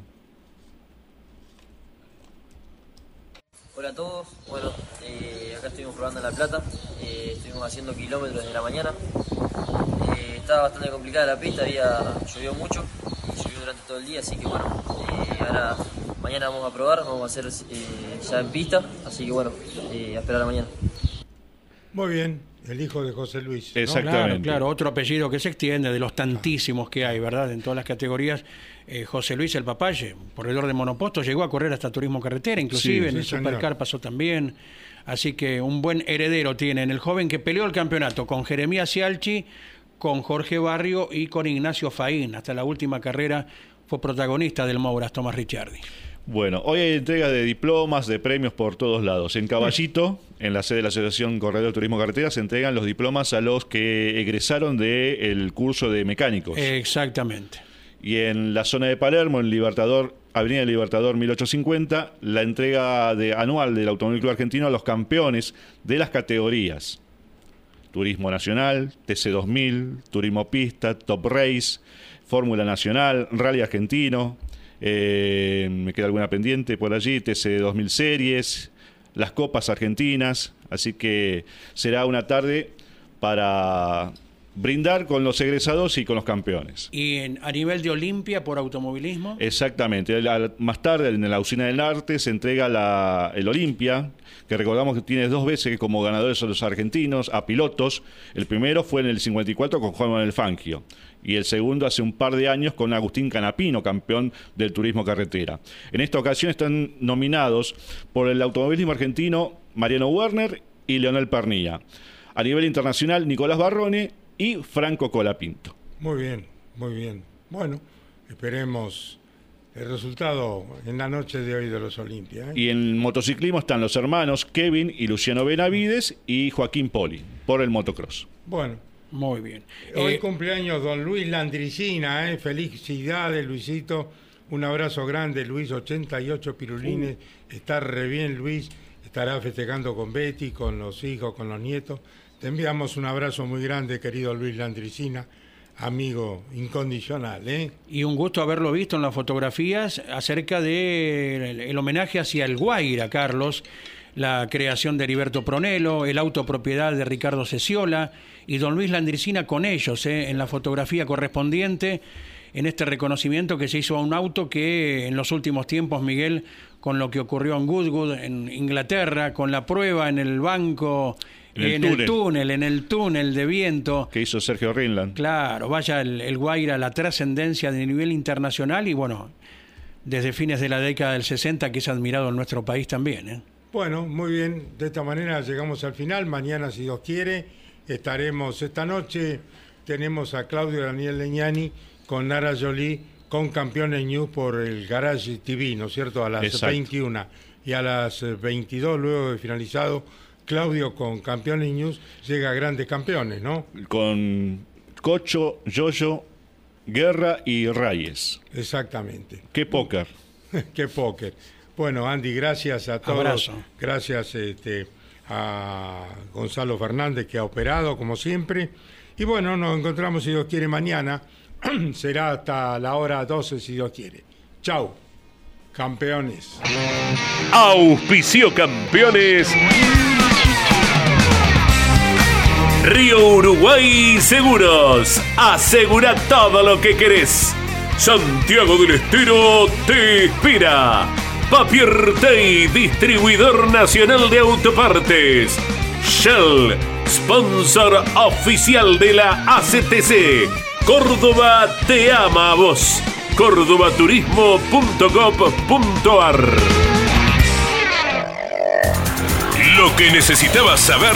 Hola a todos, bueno, eh, acá estuvimos probando en La Plata, eh, estuvimos haciendo kilómetros de la mañana. Eh, estaba bastante complicada la pista, había llovido mucho y llovió durante todo el día, así que bueno, eh, ahora mañana vamos a probar, vamos a hacer eh, ya en pista, así que bueno, eh, a esperar a mañana. Muy bien, el hijo de José Luis. ¿no? Claro, claro, otro apellido que se extiende de los tantísimos que hay, ¿verdad? En todas las categorías. Eh, José Luis el Papaye, corredor de monoposto, llegó a correr hasta turismo carretera, inclusive Sí, en sí, el señor. Supercar pasó también. Así que un buen heredero tienen el joven que peleó el campeonato con Jeremías Cialchi, con Jorge Barrio y con Ignacio Faín. Hasta la última carrera fue protagonista del Mouras, Tomás Ricciardi. Bueno, hoy hay entrega de diplomas, de premios por todos lados. En Caballito, en la sede de la Asociación Corredor Turismo Carretera, se entregan los diplomas a los que egresaron del curso de mecánicos. Exactamente. Y en la zona de Palermo, en Libertador, Avenida Libertador 1850, la entrega anual del Automóvil Club Argentino a los campeones de las categorías. Turismo Nacional, TC2000, Turismo Pista, Top Race, Fórmula Nacional, Rally Argentino, eh, me queda alguna pendiente por allí, TC2000 Series, las Copas Argentinas, así que será una tarde para brindar con los egresados y con los campeones. Y en- a nivel de Olimpia por automovilismo. Exactamente. Más tarde, en la Usina del Arte, se entrega la, el Olimpia, que recordamos que tiene dos veces como ganadores a los argentinos, a pilotos. El primero fue en el 54 con Juan Manuel Fangio. Y el segundo hace un par de años con Agustín Canapino, campeón del turismo carretera. En esta ocasión están nominados por el automovilismo argentino Mariano Werner y Leonel Pernilla. A nivel internacional, Nicolás Barrone y Franco Colapinto. Muy bien, muy bien. Bueno, esperemos el resultado en la noche de hoy de los Olimpia. ¿eh? Y en motociclismo están los hermanos Kevin y Luciano Benavides y Joaquín Poli por el motocross. Bueno, Muy bien. hoy Eh, cumpleaños don Luis Landricina, ¿eh? felicidades Luisito, un abrazo grande Luis, 88 pirulines, está re bien Luis, estará festejando con Betty, con los hijos, con los nietos. Te enviamos un abrazo muy grande querido Luis Landricina, amigo incondicional. ¿eh? Y un gusto haberlo visto en las fotografías acerca del el homenaje hacia el Guaira, Carlos, la creación de Heriberto Pronelo, el auto propiedad de Ricardo Ceciola y don Luis Landricina con ellos eh, en la fotografía correspondiente, en este reconocimiento que se hizo a un auto que en los últimos tiempos, Miguel, con lo que ocurrió en Goodwood, en Inglaterra, con la prueba en el banco, En el en el túnel. en el túnel de viento. Que hizo Sergio Rinland. Claro, vaya el, el Guaira, la trascendencia de nivel internacional y bueno, desde fines de la década del 60 que es admirado en nuestro país también. ¿eh? Bueno, muy bien. De esta manera llegamos al final. Mañana, si Dios quiere, estaremos esta noche. Tenemos a Claudio Daniel Leñani con Nara Jolie con Campeones News por el Garage TV, ¿no es cierto? A las Exacto. 21 y a las eh, 22, luego de finalizado, Claudio con Campeones News llega a Grandes Campeones, ¿no? Con Cocho, Yoyo, Guerra y Reyes. Exactamente. Qué póker. Qué póker. Bueno, Andy, gracias a todos. Abrazo. Gracias este, a Gonzalo Fernández que ha operado, como siempre. Y bueno, nos encontramos, si Dios quiere, mañana. Será hasta la hora 12, si Dios quiere. Chau, campeones. Auspicio campeones. Río Uruguay Seguros. Asegura todo lo que querés. Santiago del Estero te espera. Papier Tay, distribuidor nacional de autopartes. Shell, sponsor oficial de la ACTC. Córdoba te ama a vos. cordobaturismo.gov.ar Lo que necesitabas saber